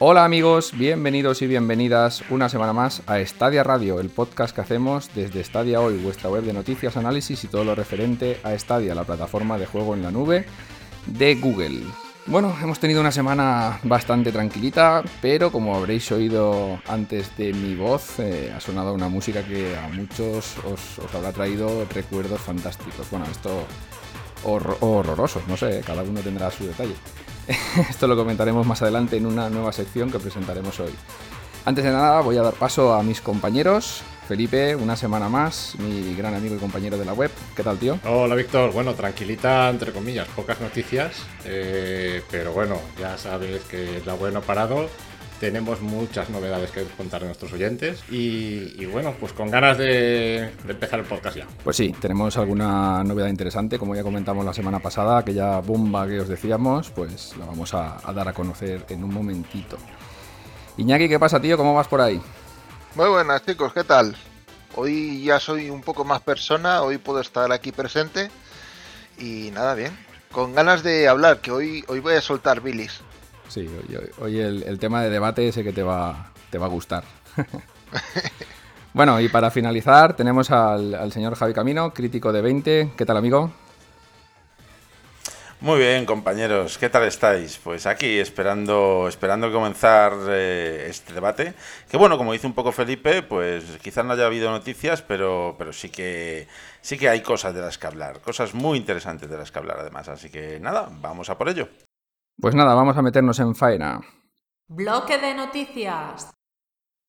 Hola amigos, bienvenidos y bienvenidas una semana más a Stadia Radio, el podcast que hacemos desde Stadia Hoy, vuestra web de noticias, análisis y todo lo referente a Stadia, la plataforma de juego en la nube de Google. Bueno, hemos tenido una semana bastante tranquilita, pero como habréis oído antes de mi voz, eh, ha sonado una música que a muchos os, os habrá traído recuerdos fantásticos. Bueno, esto horror, horrorosos, no sé, cada uno tendrá su detalle. Esto lo comentaremos más adelante en una nueva sección que presentaremos hoy. Antes de nada voy a dar paso a mis compañeros. Felipe, una semana más, mi gran amigo y compañero de la web. ¿Qué tal, tío? Hola, Víctor. Bueno, tranquilita, entre comillas, pocas noticias, eh, pero bueno, ya sabes que la web no ha parado tenemos muchas novedades que contar a nuestros oyentes y, bueno, pues con ganas de, empezar el podcast ya. Pues sí, tenemos alguna novedad interesante, como ya comentamos la semana pasada, aquella bomba que os decíamos, pues la vamos a, dar a conocer en un momentito. Iñaki, ¿qué pasa, tío? ¿Cómo vas por ahí? Muy buenas, chicos, ¿qué tal? Hoy ya soy un poco más persona, hoy puedo estar aquí presente y nada, bien. Con ganas de hablar, que hoy, hoy voy a soltar bilis. Sí, hoy, el, tema de debate ese que te va, te va a gustar. bueno, y para finalizar tenemos al, señor Javi Camino, crítico de 20. ¿Qué tal, amigo? Muy bien, compañeros, ¿qué tal estáis? Pues aquí esperando, esperando comenzar eh, este debate. Que bueno, como dice un poco Felipe, pues quizás no haya habido noticias, pero, pero sí que sí que hay cosas de las que hablar, cosas muy interesantes de las que hablar además. Así que nada, vamos a por ello. Pues nada, vamos a meternos en faena. Bloque de noticias.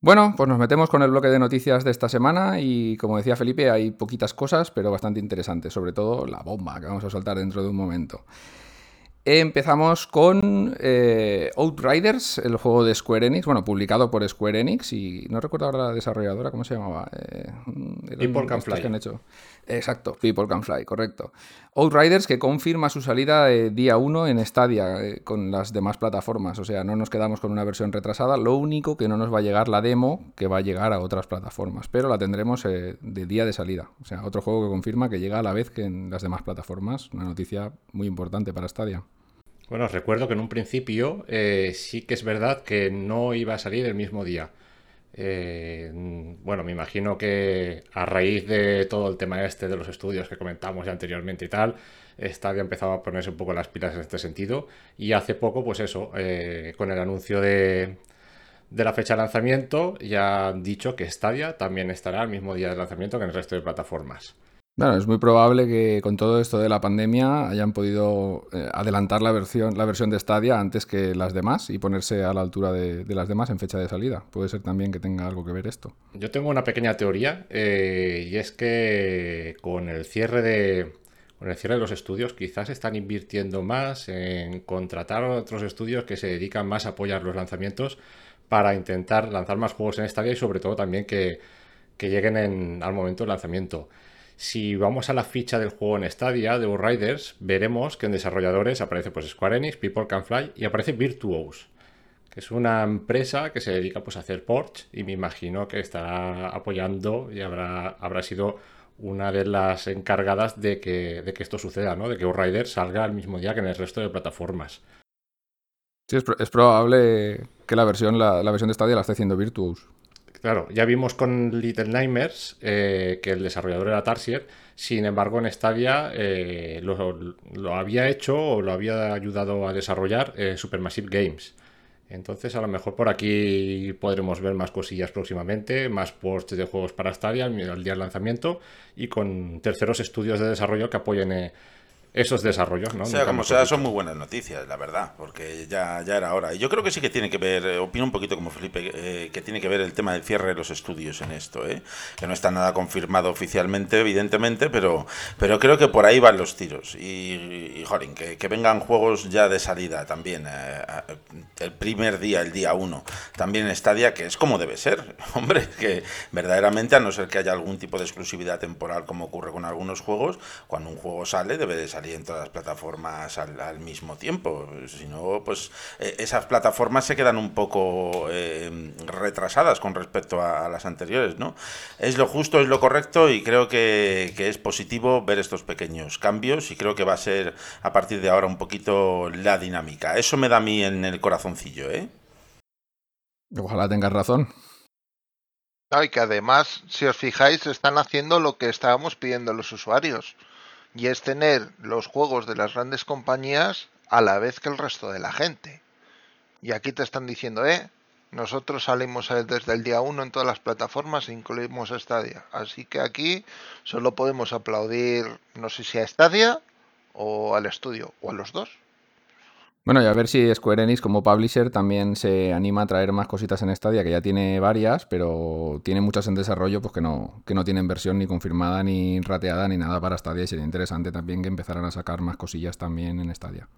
Bueno, pues nos metemos con el bloque de noticias de esta semana y como decía Felipe, hay poquitas cosas, pero bastante interesantes, sobre todo la bomba que vamos a soltar dentro de un momento. Empezamos con eh, Outriders, el juego de Square Enix, bueno, publicado por Square Enix y no recuerdo ahora la desarrolladora, ¿cómo se llamaba? Eh, People Can Fly. Que han hecho. Exacto, People Can Fly, correcto. Outriders que confirma su salida eh, día 1 en Stadia eh, con las demás plataformas, o sea, no nos quedamos con una versión retrasada, lo único que no nos va a llegar la demo que va a llegar a otras plataformas, pero la tendremos de día de salida, o sea, otro juego que confirma que llega a la vez que en las demás plataformas, una noticia muy importante para Stadia. Bueno, os recuerdo que en un principio eh, sí que es verdad que no iba a salir el mismo día. Eh, bueno, me imagino que a raíz de todo el tema este de los estudios que comentamos ya anteriormente y tal, Stadia empezado a ponerse un poco las pilas en este sentido. Y hace poco, pues eso, eh, con el anuncio de, de la fecha de lanzamiento, ya han dicho que Stadia también estará el mismo día de lanzamiento que en el resto de plataformas. Bueno, es muy probable que con todo esto de la pandemia hayan podido eh, adelantar la versión, la versión de Stadia antes que las demás y ponerse a la altura de, las demás en fecha de salida. Puede ser también que tenga algo que ver esto. Yo tengo una pequeña teoría eh, y es que con el cierre de con el cierre de los estudios quizás están invirtiendo más en contratar otros estudios que se dedican más a apoyar los lanzamientos para intentar lanzar más juegos en Stadia y sobre todo también que, lleguen al momento del lanzamiento. Si vamos a la ficha del juego en Stadia de Riders, veremos que en desarrolladores aparece pues Square Enix, People Can Fly y aparece Virtuos, que es una empresa que se dedica pues, a hacer ports y me imagino que estará apoyando y habrá, habrá sido una de las encargadas de que, de que esto suceda, ¿no? de que Riders salga el mismo día que en el resto de plataformas. Sí, es, probable que la versión, la, la versión de Stadia la esté haciendo Virtuos. Claro, ya vimos con Little Nightmares eh, que el desarrollador era Tarsier, sin embargo en Stadia eh, lo, había hecho o lo había ayudado a desarrollar eh, Supermassive Games. Entonces a lo mejor por aquí podremos ver más cosillas próximamente, más ports de juegos para Stadia al día del lanzamiento y con terceros estudios de desarrollo que apoyen esos desarrollos, ¿no? Sea como sea, son muy buenas noticias, la verdad, porque ya, ya era hora. Y yo creo que sí que tiene que ver, eh, opino un poquito como Felipe, eh, que tiene que ver el tema del cierre de los estudios en esto, ¿eh? que no está nada confirmado oficialmente, evidentemente, pero, pero creo que por ahí van los tiros. Y, y que, que, vengan juegos ya de salida también, eh, el primer día, el día uno, también en Stadia, que es como debe ser. Hombre, que verdaderamente, a no ser que haya algún tipo de exclusividad temporal como ocurre con algunos juegos, cuando un juego sale, debe de salir salir en todas las plataformas al, mismo tiempo. Si no, pues eh, esas plataformas se quedan un poco eh, retrasadas con respecto a, las anteriores, ¿no? Es lo justo, es lo correcto y creo que, que, es positivo ver estos pequeños cambios y creo que va a ser a partir de ahora un poquito la dinámica. Eso me da a mí en el corazoncillo, ¿eh? Ojalá tengas razón. y que además, si os fijáis, están haciendo lo que estábamos pidiendo los usuarios. Y es tener los juegos de las grandes compañías a la vez que el resto de la gente. Y aquí te están diciendo, eh, nosotros salimos desde el día 1 en todas las plataformas e incluimos Stadia. Así que aquí solo podemos aplaudir, no sé si a Stadia o al estudio, o a los dos. Bueno, y a ver si Square Enix como publisher también se anima a traer más cositas en Stadia, que ya tiene varias, pero tiene muchas en desarrollo pues que no, que no tienen versión ni confirmada, ni rateada, ni nada para Stadia. Y sería interesante también que empezaran a sacar más cosillas también en Stadia.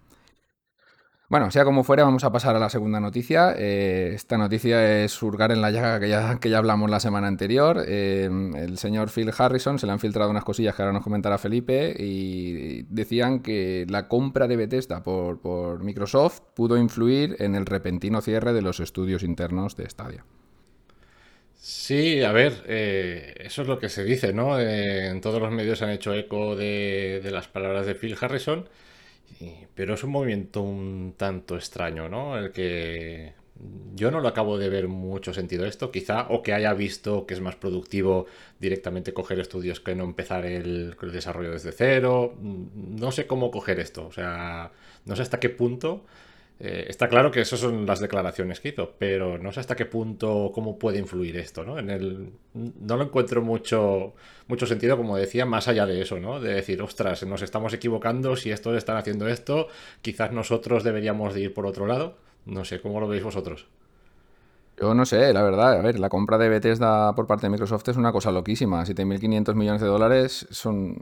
Bueno, sea como fuera, vamos a pasar a la segunda noticia. Eh, esta noticia es surgar en la llaga que ya, que ya hablamos la semana anterior. Eh, el señor Phil Harrison se le han filtrado unas cosillas que ahora nos comentará Felipe y decían que la compra de Bethesda por, Microsoft pudo influir en el repentino cierre de los estudios internos de Stadia. Sí, a ver, eh, eso es lo que se dice, ¿no? en todos los medios han hecho eco de las palabras de Phil Harrison pero es un movimiento un tanto extraño, ¿no? El que yo no lo acabo de ver mucho sentido esto, quizá, o que haya visto que es más productivo directamente coger estudios que no empezar el, el desarrollo desde cero. No sé cómo coger esto, o sea, no sé hasta qué punto eh, está claro que esas son las declaraciones que hizo, pero no sé hasta qué punto, cómo puede influir esto, ¿no? En el, no lo encuentro mucho, mucho sentido, como decía, más allá de eso, ¿no? De decir, ostras, nos estamos equivocando, si estos están haciendo esto, quizás nosotros deberíamos de ir por otro lado. No sé, ¿cómo lo veis vosotros? Yo no sé, la verdad. A ver, la compra de Bethesda por parte de Microsoft es una cosa loquísima. 7.500 millones de dólares son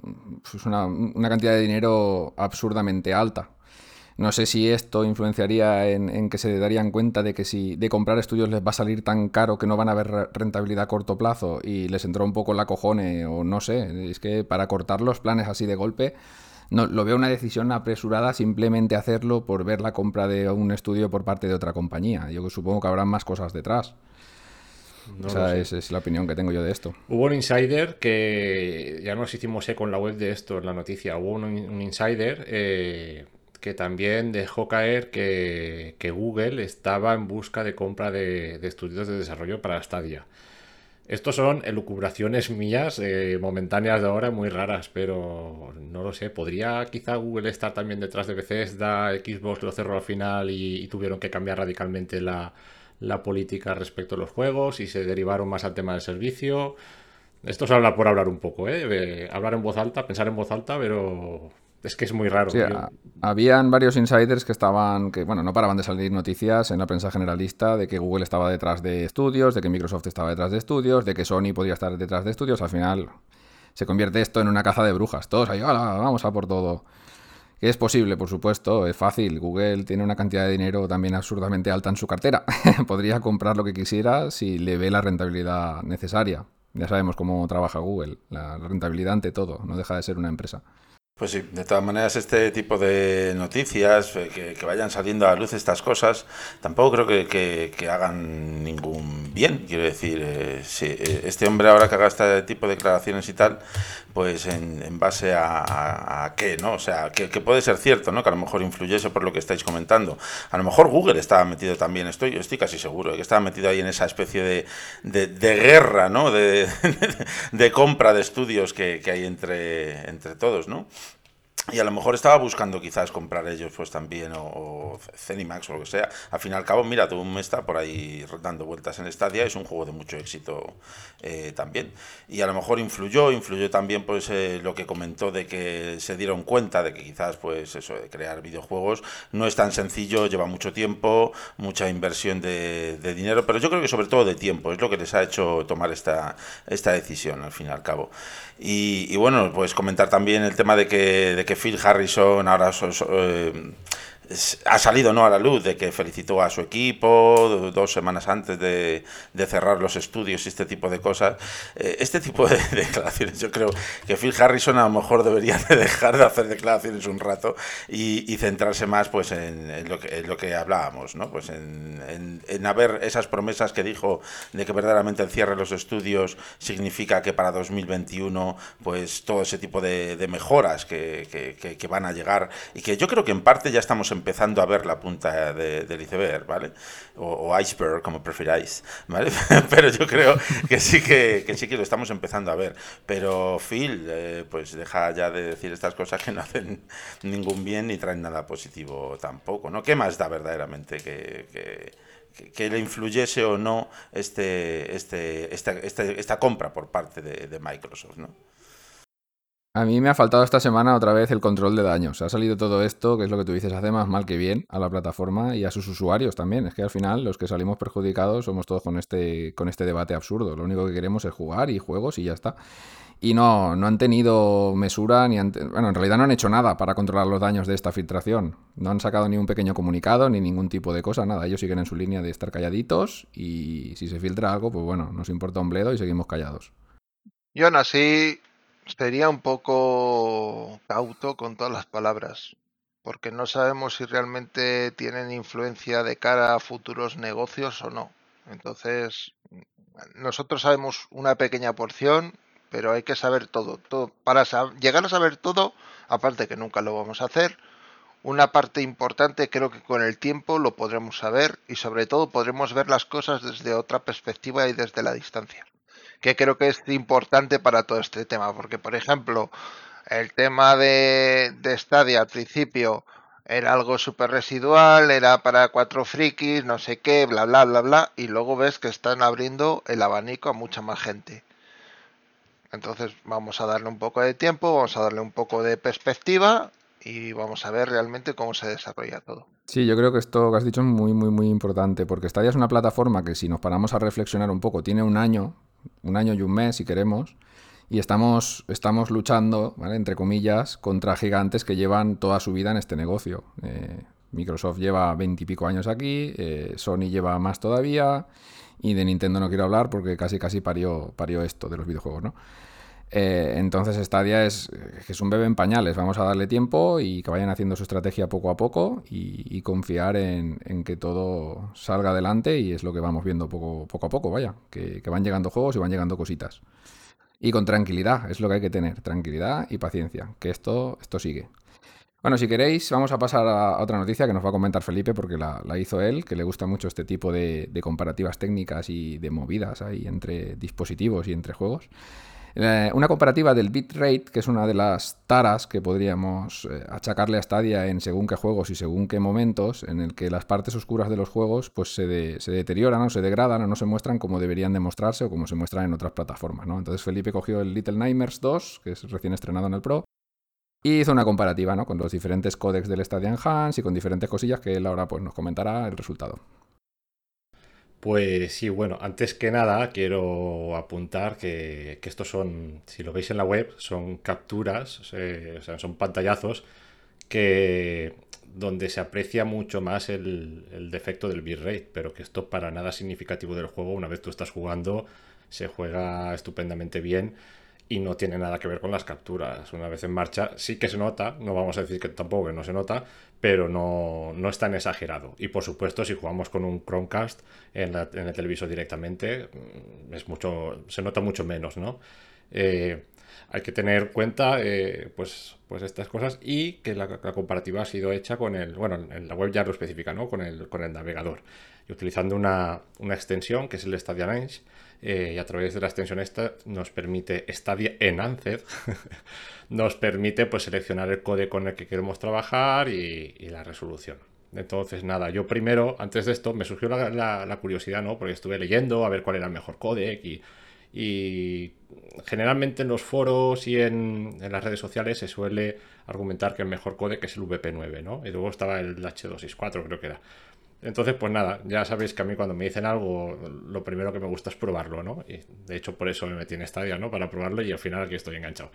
es una, una cantidad de dinero absurdamente alta. No sé si esto influenciaría en, que se darían cuenta de que si de comprar estudios les va a salir tan caro que no van a haber rentabilidad a corto plazo y les entró un poco la cojone o no sé. Es que para cortar los planes así de golpe, no, lo veo una decisión apresurada simplemente hacerlo por ver la compra de un estudio por parte de otra compañía. Yo supongo que habrá más cosas detrás. esa es, la opinión que tengo yo de esto. Hubo un insider que ya nos hicimos eco en la web de esto, en la noticia. Hubo un, insider eh, que también dejó caer que, Google estaba en busca de compra de, estudios de desarrollo para Stadia. Estos son elucubraciones mías, eh, momentáneas de ahora, muy raras, pero no lo sé. ¿Podría quizá Google estar también detrás de Bethesda? Xbox lo cerró al final y, tuvieron que cambiar radicalmente la, política respecto a los juegos y se derivaron más al tema del servicio. Esto se habla por hablar un poco, ¿eh? hablar en voz alta, pensar en voz alta, pero es que es muy raro. habían varios insiders que estaban, que bueno, no paraban de salir noticias en la prensa generalista de que Google estaba detrás de estudios, de que Microsoft estaba detrás de estudios, de que Sony podía estar detrás de estudios. Al final se convierte esto en una caza de brujas. Todos ahí, vamos a por todo. Es posible, por supuesto, es fácil. Google tiene una cantidad de dinero también absurdamente alta en su cartera. Podría comprar lo que quisiera si le ve la rentabilidad necesaria. Ya sabemos cómo trabaja Google, la rentabilidad ante todo, no deja de ser una empresa. Pues sí, de todas maneras este tipo de noticias, eh, que, vayan saliendo a la luz estas cosas, tampoco creo que, hagan ningún bien. Quiero decir, eh, si eh, este hombre ahora que haga este tipo de declaraciones y tal, pues en, base a, qué, ¿no? O sea, que, puede ser cierto, ¿no? Que a lo mejor influyese por lo que estáis comentando. A lo mejor Google estaba metido también, estoy, estoy casi seguro, que estaba metido ahí en esa especie de, guerra, ¿no? De, de, compra de estudios que, que hay entre, entre todos, ¿no? Y a lo mejor estaba buscando quizás comprar ellos pues también o, o o lo que sea. Al fin y al cabo, mira, me está por ahí dando vueltas en Stadia, es un juego de mucho éxito eh, también. Y a lo mejor influyó, influyó también pues eh, lo que comentó de que se dieron cuenta de que quizás pues eso de crear videojuegos no es tan sencillo, lleva mucho tiempo, mucha inversión de, dinero, pero yo creo que sobre todo de tiempo, es lo que les ha hecho tomar esta, esta decisión al fin y al cabo. Y, bueno, pues comentar también el tema de que, de que Phil Harrison ahora eh, ha salido no a la luz de que felicitó a su equipo dos semanas antes de, cerrar los estudios y este tipo de cosas. Eh, este tipo de, declaraciones, yo creo que Phil Harrison a lo mejor debería de dejar de hacer declaraciones un rato y, centrarse más pues en, lo que, lo que hablábamos, ¿no? Pues en, en, haber esas promesas que dijo de que verdaderamente el cierre de los estudios significa que para 2021 pues todo ese tipo de, mejoras que, que, que, van a llegar y que yo creo que en parte ya estamos empezando a ver la punta del iceberg, ¿vale? O, iceberg, como preferáis, ¿vale? Pero yo creo que sí que, sí que lo estamos empezando a ver. Pero Phil, eh, pues deja ya de decir estas cosas que no hacen ningún bien ni traen nada positivo tampoco, ¿no? ¿Qué más da verdaderamente que, que le influyese o no este, este, esta, este, esta compra por parte de, de Microsoft, ¿no? A mí me ha faltado esta semana otra vez el control de daños. Ha salido todo esto, que es lo que tú dices, hace más mal que bien a la plataforma y a sus usuarios también. Es que al final los que salimos perjudicados somos todos con este, con este debate absurdo. Lo único que queremos es jugar y juegos y ya está. Y no, no han tenido mesura ni bueno, en realidad no han hecho nada para controlar los daños de esta filtración. No han sacado ni un pequeño comunicado ni ningún tipo de cosa, nada. Ellos siguen en su línea de estar calladitos y si se filtra algo, pues bueno, nos importa un bledo y seguimos callados. Y aún así, sería un poco cauto con todas las palabras, porque no sabemos si realmente tienen influencia de cara a futuros negocios o no. Entonces, nosotros sabemos una pequeña porción, pero hay que saber todo. todo. Para llegar a saber todo, aparte que nunca lo vamos a hacer, una parte importante creo que con el tiempo lo podremos saber y sobre todo podremos ver las cosas desde otra perspectiva y desde la distancia que creo que es importante para todo este tema, porque por ejemplo, el tema de, de Stadia al principio era algo súper residual, era para cuatro frikis, no sé qué, bla, bla, bla, bla, y luego ves que están abriendo el abanico a mucha más gente. Entonces vamos a darle un poco de tiempo, vamos a darle un poco de perspectiva y vamos a ver realmente cómo se desarrolla todo. Sí, yo creo que esto que has dicho es muy, muy, muy importante, porque Stadia es una plataforma que si nos paramos a reflexionar un poco, tiene un año un año y un mes, si queremos, y estamos, estamos luchando, entre comillas, contra gigantes que llevan toda su vida en este negocio. Eh, Microsoft lleva veintipico años aquí, eh, Sony lleva más todavía, y de Nintendo no quiero hablar porque casi casi parió, parió esto de los videojuegos, ¿no? Eh, entonces Stadia es, es un bebé en pañales, vamos a darle tiempo y que vayan haciendo su estrategia poco a poco y, confiar en, que todo salga adelante y es lo que vamos viendo poco, a poco, vaya, que, van llegando juegos y van llegando cositas. Y con tranquilidad, es lo que hay que tener, tranquilidad y paciencia, que esto, esto sigue. Bueno, si queréis, vamos a pasar a otra noticia que nos va a comentar Felipe porque la, hizo él, que le gusta mucho este tipo de, de comparativas técnicas y de movidas ahí entre dispositivos y entre juegos. Eh, una comparativa del bitrate, que es una de las taras que podríamos eh, achacarle a Stadia en según qué juegos y según qué momentos, en el que las partes oscuras de los juegos pues se, deterioran o se degradan o no se muestran como deberían demostrarse o como se muestran en otras plataformas. ¿no? Entonces Felipe cogió el Little Nightmares 2, que es recién estrenado en el Pro, y hizo una comparativa ¿no? con los diferentes códecs del Stadia Enhance y con diferentes cosillas que él ahora pues, nos comentará el resultado. Pues sí, bueno, antes que nada quiero apuntar que, estos son, si lo veis en la web, son capturas, o sea, son pantallazos que donde se aprecia mucho más el, el, defecto del bitrate, pero que esto para nada significativo del juego, una vez tú estás jugando, se juega estupendamente bien y no tiene nada que ver con las capturas. Una vez en marcha sí que se nota, no vamos a decir que tampoco que no se nota, pero no, no es tan exagerado. Y por supuesto, si jugamos con un Chromecast en, el televisor directamente, mm, es mucho, se nota mucho menos, ¿no? Eh, hay que tener cuenta eh, pues, pues estas cosas y que la, comparativa ha sido hecha con el, bueno, en la web ya lo especifica, ¿no? Con el, con el navegador. Y utilizando una, una extensión que es el Stadia Range, eh, y a través de la extensión esta nos permite Stadia Enhanced, nos permite pues seleccionar el código con el que queremos trabajar y, la resolución. Entonces, nada, yo primero, antes de esto, me surgió la, curiosidad, ¿no? Porque estuve leyendo a ver cuál era el mejor codec y, generalmente en los foros y en, las redes sociales se suele argumentar que el mejor codec es el VP9, ¿no? Y luego estaba el H264, creo que era. Entonces, pues nada, ya sabéis que a mí cuando me dicen algo, lo primero que me gusta es probarlo, ¿no? Y de hecho por eso me metí en Stadia, ¿no? Para probarlo y al final aquí estoy enganchado.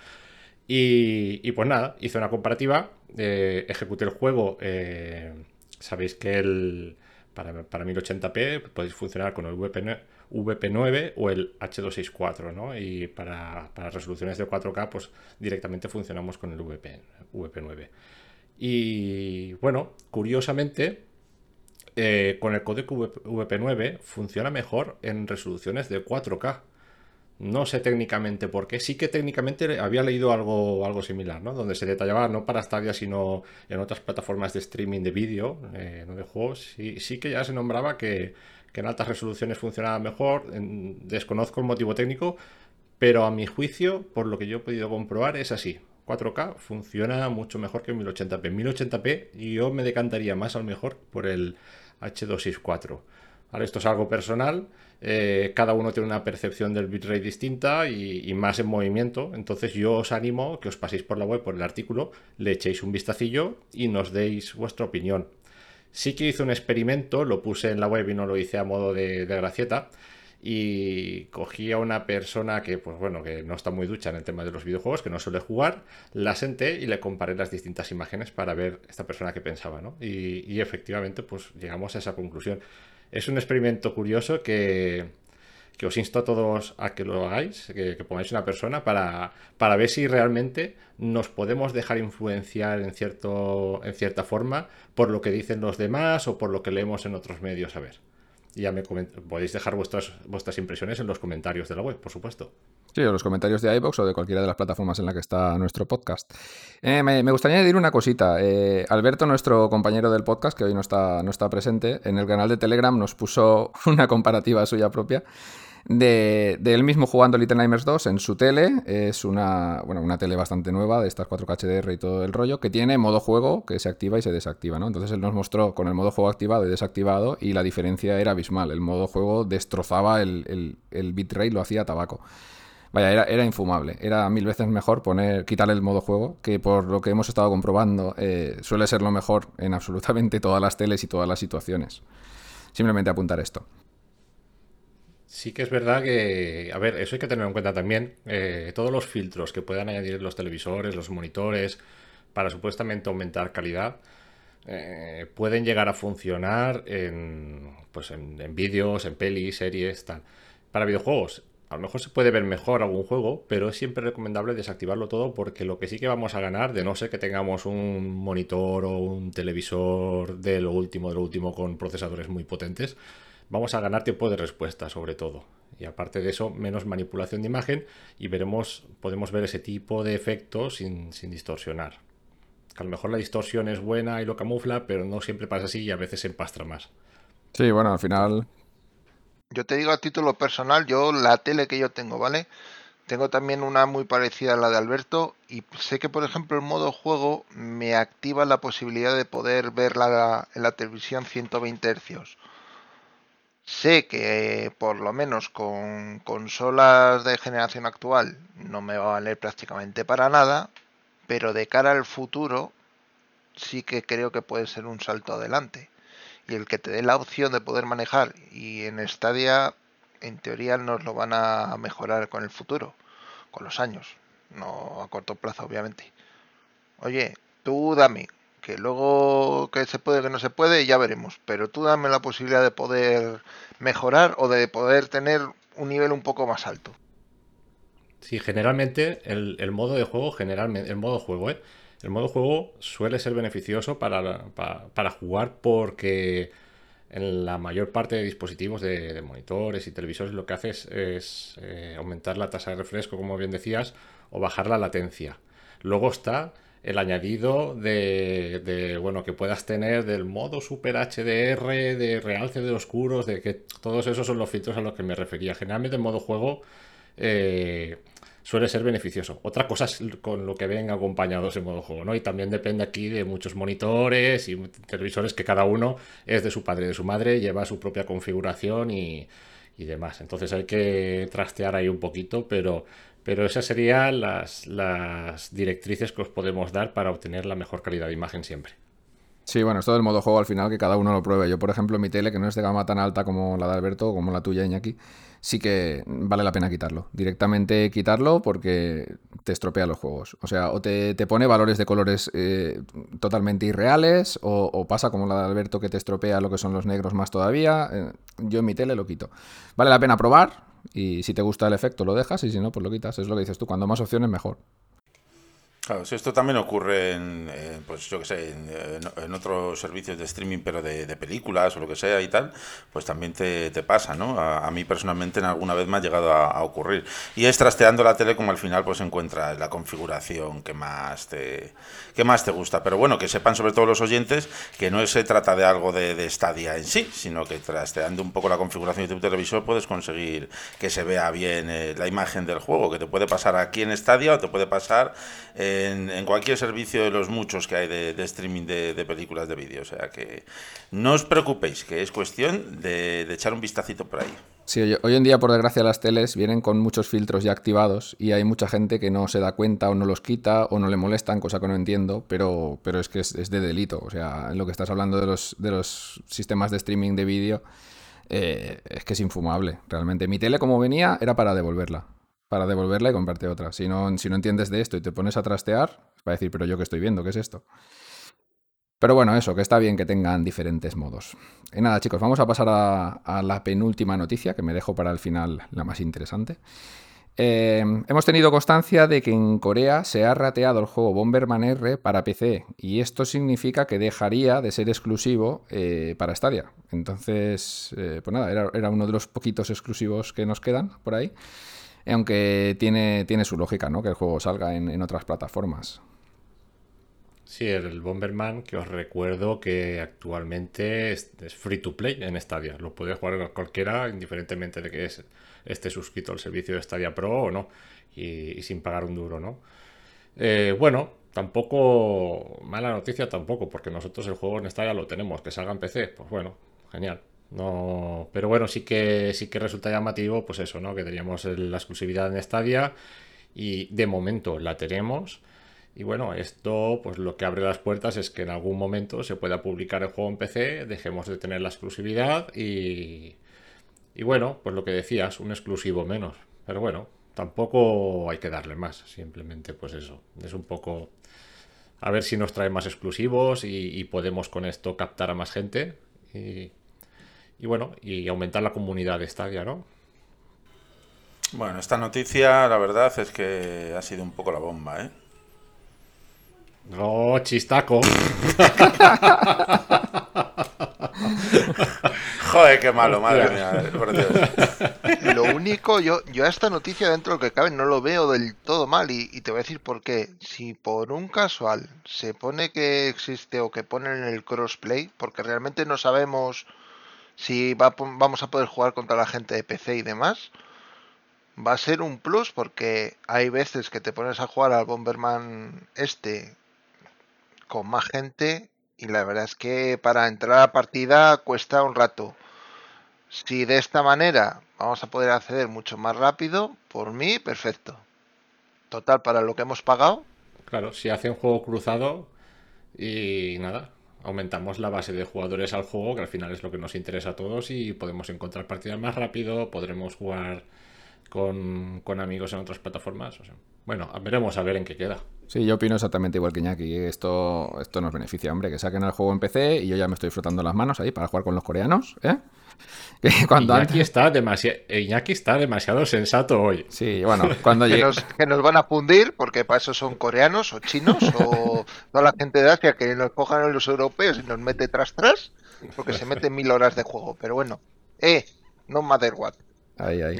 Y, pues nada, hice una comparativa, eh, ejecuté el juego, eh, sabéis que el, para, para 1080p podéis funcionar con el VP, 9 o el H264, ¿no? Y para, resoluciones de 4K, pues directamente funcionamos con el VP, VP9. Y bueno, curiosamente, eh, con el código VP9 funciona mejor en resoluciones de 4K. No sé técnicamente por qué. Sí que técnicamente había leído algo, algo similar, ¿no? Donde se detallaba no para Stadia, sino en otras plataformas de streaming de vídeo, eh, no de juegos. Sí, que ya se nombraba que, en altas resoluciones funcionaba mejor. desconozco el motivo técnico, pero a mi juicio, por lo que yo he podido comprobar, es así. 4K funciona mucho mejor que 1080p. 1080p yo me decantaría más a lo mejor por el H264. esto es algo personal. Eh, cada uno tiene una percepción del bitrate distinta y, más en movimiento. Entonces yo os animo que os paséis por la web, por el artículo, le echéis un vistacillo y nos deis vuestra opinión. Sí que hice un experimento, lo puse en la web y no lo hice a modo de, de gracieta y cogí a una persona que, pues bueno, que no está muy ducha en el tema de los videojuegos, que no suele jugar, la senté y le comparé las distintas imágenes para ver esta persona que pensaba, ¿no? Y, efectivamente, pues llegamos a esa conclusión. Es un experimento curioso que, que os insto a todos a que lo hagáis, que, que pongáis una persona para, para, ver si realmente nos podemos dejar influenciar en, cierto, en cierta forma por lo que dicen los demás o por lo que leemos en otros medios. A ver ya me podéis dejar vuestras, impresiones en los comentarios de la web, por supuesto. Sí, o los comentarios de iBox o de cualquiera de las plataformas en la que está nuestro podcast. Eh, me, gustaría añadir una cosita. Eh, Alberto, nuestro compañero del podcast, que hoy no está, no está presente, en el canal de Telegram nos puso una comparativa suya propia de, él mismo jugando Little Nightmares 2 en su tele. Es una, bueno, una tele bastante nueva de estas 4K HDR y todo el rollo, que tiene modo juego que se activa y se desactiva, ¿no? Entonces él nos mostró con el modo juego activado y desactivado y la diferencia era abismal. El modo juego destrozaba el, el, bitrate, lo hacía tabaco. Vaya, era, era, infumable. Era mil veces mejor poner, quitarle el modo juego, que por lo que hemos estado comprobando eh, suele ser lo mejor en absolutamente todas las teles y todas las situaciones. Simplemente apuntar esto. Sí que es verdad que, a ver, eso hay que tener en cuenta también. Eh, todos los filtros que puedan añadir los televisores, los monitores, para supuestamente aumentar calidad, eh, pueden llegar a funcionar en, pues en, vídeos, en pelis, series, tal. Para videojuegos, a lo mejor se puede ver mejor algún juego, pero es siempre recomendable desactivarlo todo porque lo que sí que vamos a ganar, de no ser que tengamos un monitor o un televisor de lo último, de lo último con procesadores muy potentes, vamos a ganar tiempo de respuesta sobre todo. Y aparte de eso, menos manipulación de imagen y veremos, podemos ver ese tipo de efectos sin, distorsionar. a lo mejor la distorsión es buena y lo camufla, pero no siempre pasa así y a veces se empastra más. Sí, bueno, al final... Yo te digo a título personal, yo la tele que yo tengo, ¿vale? Tengo también una muy parecida a la de Alberto y sé que, por ejemplo, el modo juego me activa la posibilidad de poder verla en la televisión 120 Hz Sé que por lo menos con consolas de generación actual no me va a valer prácticamente para nada, pero de cara al futuro sí que creo que puede ser un salto adelante. Y el que te dé la opción de poder manejar y en Stadia en teoría nos lo van a mejorar con el futuro, con los años, no a corto plazo obviamente. Oye, tú dame que luego que se puede, que no se puede, ya veremos. Pero tú dame la posibilidad de poder mejorar o de poder tener un nivel un poco más alto. Sí, generalmente el, modo de juego, generalmente, el modo juego, ¿eh? El modo juego suele ser beneficioso para, para, jugar porque en la mayor parte de dispositivos de, monitores y televisores lo que haces es eh, aumentar la tasa de refresco, como bien decías, o bajar la latencia. Luego está el añadido de, bueno, que puedas tener del modo Super HDR, de realce de oscuros, de que todos esos son los filtros a los que me refería. Generalmente el modo juego eh, suele ser beneficioso. Otra cosa es con lo que venga acompañado ese modo juego, ¿no? Y también depende aquí de muchos monitores y televisores que cada uno es de su padre y de su madre, lleva su propia configuración y, y demás. Entonces hay que trastear ahí un poquito, pero pero esas serían las, las directrices que os podemos dar para obtener la mejor calidad de imagen siempre. Sí, bueno, esto del modo juego al final que cada uno lo pruebe. Yo, por ejemplo, mi tele, que no es de gama tan alta como la de Alberto o como la tuya, Iñaki, sí que vale la pena quitarlo. Directamente quitarlo porque te estropea los juegos. O sea, o te, te pone valores de colores eh, totalmente irreales, o, o, pasa como la de Alberto que te estropea lo que son los negros más todavía. Eh, yo en mi tele lo quito. Vale la pena probar, y si te gusta el efecto lo dejas, y si no, pues lo quitas. Es lo que dices tú. Cuando más opciones, mejor. Claro, esto también ocurre en, eh, pues yo que sé, en, en, otros servicios de streaming, pero de, de, películas o lo que sea y tal, pues también te, te pasa, ¿no? A, a, mí personalmente en alguna vez me ha llegado a, a, ocurrir. Y es trasteando la tele como al final pues encuentras la configuración que más te que más te gusta. Pero bueno, que sepan sobre todo los oyentes que no se trata de algo de, de Stadia en sí, sino que trasteando un poco la configuración de tu televisor puedes conseguir que se vea bien eh, la imagen del juego, que te puede pasar aquí en Stadia o te puede pasar en, en, cualquier servicio de los muchos que hay de, de streaming de, de, películas de vídeo. O sea que no os preocupéis, que es cuestión de, de, echar un vistacito por ahí. Sí, hoy en día, por desgracia, las teles vienen con muchos filtros ya activados y hay mucha gente que no se da cuenta o no los quita o no le molestan, cosa que no entiendo, pero, pero es que es, es de delito. O sea, lo que estás hablando de los, de los sistemas de streaming de vídeo, eh, es que es infumable, realmente. Mi tele, como venía, era para devolverla para devolverla y comprarte otra. Si no, si no entiendes de esto y te pones a trastear, va a decir, pero yo que estoy viendo, ¿qué es esto? Pero bueno, eso, que está bien que tengan diferentes modos. Y nada, chicos, vamos a pasar a, la penúltima noticia, que me dejo para el final la más interesante. Eh, hemos tenido constancia de que en Corea se ha rateado el juego Bomberman R para PC y esto significa que dejaría de ser exclusivo eh, para Stadia. Entonces, eh, pues nada, era, era, uno de los poquitos exclusivos que nos quedan por ahí. Aunque tiene, tiene su lógica, ¿no? Que el juego salga en, otras plataformas. Sí, el Bomberman, que os recuerdo que actualmente es, free to play en Stadia. Lo puede jugar cualquiera, indiferentemente de que es, esté suscrito al servicio de Stadia Pro o no, y, y sin pagar un duro, ¿no? Eh, bueno, tampoco, mala noticia tampoco, porque nosotros el juego en Stadia lo tenemos, que salga en PC, pues bueno, genial. No, pero bueno, sí que sí que resulta llamativo, pues eso, ¿no? Que teníamos la exclusividad en Stadia y de momento la tenemos. Y bueno, esto pues lo que abre las puertas es que en algún momento se pueda publicar el juego en PC, dejemos de tener la exclusividad y, y bueno, pues lo que decías, un exclusivo menos. Pero bueno, tampoco hay que darle más, simplemente pues eso, es un poco a ver si nos trae más exclusivos y, y podemos con esto captar a más gente y, y bueno, y aumentar la comunidad de Stadia, ¿no? Bueno, esta noticia la verdad es que ha sido un poco la bomba, ¿eh? No, chistaco. Joder, qué malo, madre mía. Por Dios. Lo único, yo, yo a esta noticia dentro de lo que cabe no lo veo del todo mal y, y, te voy a decir por qué. Si por un casual se pone que existe o que ponen el crossplay, porque realmente no sabemos si va, vamos a poder jugar contra la gente de PC y demás, va a ser un plus porque hay veces que te pones a jugar al Bomberman este con más gente y la verdad es que para entrar a la partida cuesta un rato. Si de esta manera vamos a poder acceder mucho más rápido, por mí, perfecto. Total, para lo que hemos pagado. Claro, si hace un juego cruzado y nada, aumentamos la base de jugadores al juego, que al final es lo que nos interesa a todos y podemos encontrar partidas más rápido, podremos jugar con, con amigos en otras plataformas. O sea, bueno, veremos a ver en qué queda. Sí, yo opino exactamente igual que Iñaki. Esto, esto nos beneficia, hombre, que saquen el juego en PC y yo ya me estoy frotando las manos ahí para jugar con los coreanos, ¿eh? Cuando Iñaki, antes... está demasiado, Iñaki está demasiado sensato hoy. Sí, bueno, cuando que, nos, que nos van a fundir, porque para eso son coreanos o chinos o toda la gente de Asia que nos cojan a los europeos y nos mete tras tras, porque se meten mil horas de juego. Pero bueno, eh, no matter what. Ahí, ahí.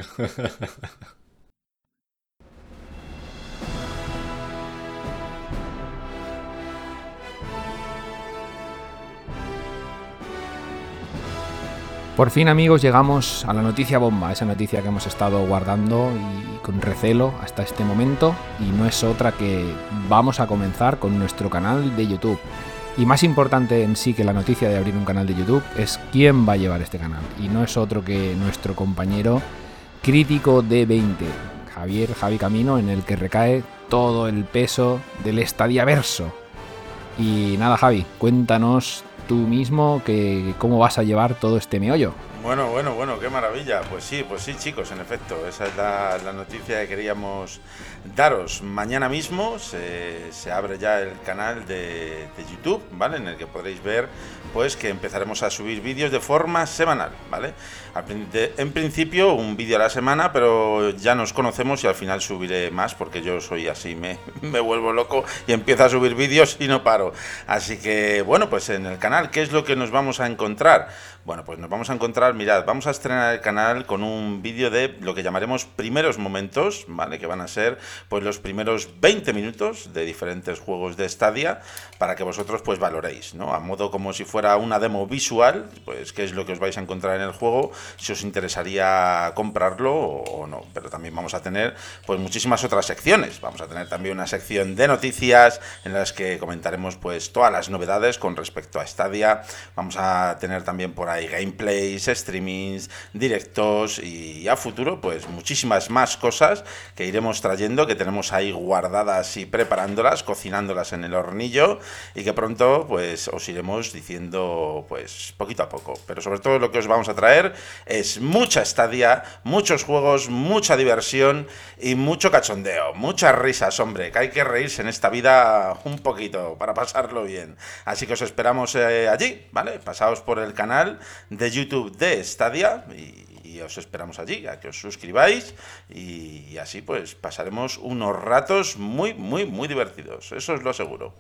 Por fin amigos llegamos a la noticia bomba, esa noticia que hemos estado guardando y con recelo hasta este momento y no es otra que vamos a comenzar con nuestro canal de YouTube. Y más importante en sí que la noticia de abrir un canal de YouTube es quién va a llevar este canal y no es otro que nuestro compañero crítico de 20, Javier Javi Camino, en el que recae todo el peso del estadiaverso. Y nada, Javi, cuéntanos tú mismo que, cómo vas a llevar todo este meollo. Bueno, bueno, bueno, qué maravilla. Pues sí, pues sí, chicos, en efecto, esa es la, noticia que queríamos daros. Mañana mismo se, se abre ya el canal de, de, YouTube, ¿vale? En el que podréis ver, pues, que empezaremos a subir vídeos de forma semanal, ¿vale? En principio, un vídeo a la semana, pero ya nos conocemos y al final subiré más, porque yo soy así, me, me vuelvo loco y empiezo a subir vídeos y no paro. Así que, bueno, pues en el canal, ¿qué es lo que nos vamos a encontrar? Bueno, pues nos vamos a encontrar, mirad, vamos a estrenar el canal con un vídeo de lo que llamaremos primeros momentos, ¿vale? Que van a ser pues los primeros 20 minutos de diferentes juegos de Stadia para que vosotros pues valoréis, ¿no? A modo como si fuera una demo visual, pues qué es lo que os vais a encontrar en el juego, si os interesaría comprarlo o, no. Pero también vamos a tener pues muchísimas otras secciones. Vamos a tener también una sección de noticias en las que comentaremos pues todas las novedades con respecto a Stadia. Vamos a tener también por hay gameplays, streamings, directos y a futuro pues muchísimas más cosas que iremos trayendo, que tenemos ahí guardadas y preparándolas, cocinándolas en el hornillo y que pronto pues os iremos diciendo pues poquito a poco. Pero sobre todo lo que os vamos a traer es mucha estadia, muchos juegos, mucha diversión y mucho cachondeo, muchas risas, hombre, que hay que reírse en esta vida un poquito para pasarlo bien. Así que os esperamos eh, allí, ¿vale? Pasaos por el canal de YouTube de Stadia y, os esperamos allí, a que os suscribáis y, y, así pues pasaremos unos ratos muy, muy, muy divertidos, eso os lo aseguro.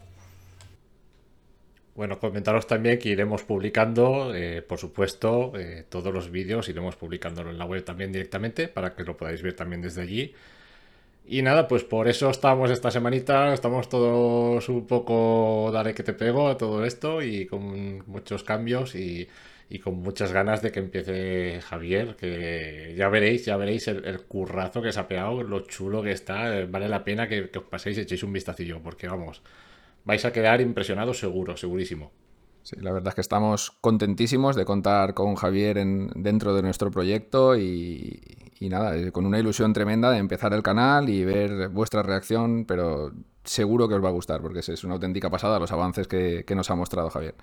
Bueno, comentaros también que iremos publicando, eh, por supuesto, eh, todos los vídeos, iremos publicándolo en la web también directamente para que lo podáis ver también desde allí. Y nada, pues por eso estamos esta semanita, estamos todos un poco dale que te pego a todo esto y con muchos cambios y, y con muchas ganas de que empiece Javier, que ya veréis, ya veréis el, currazo que se ha pegado, lo chulo que está, eh, vale la pena que, os paséis y echéis un vistacillo, porque vamos, vais a quedar impresionados seguro, segurísimo. Sí, la verdad es que estamos contentísimos de contar con Javier en, dentro de nuestro proyecto y, nada, eh, con una ilusión tremenda de empezar el canal y ver vuestra reacción, pero seguro que os va a gustar porque es una auténtica pasada los avances que nos ha mostrado Javier.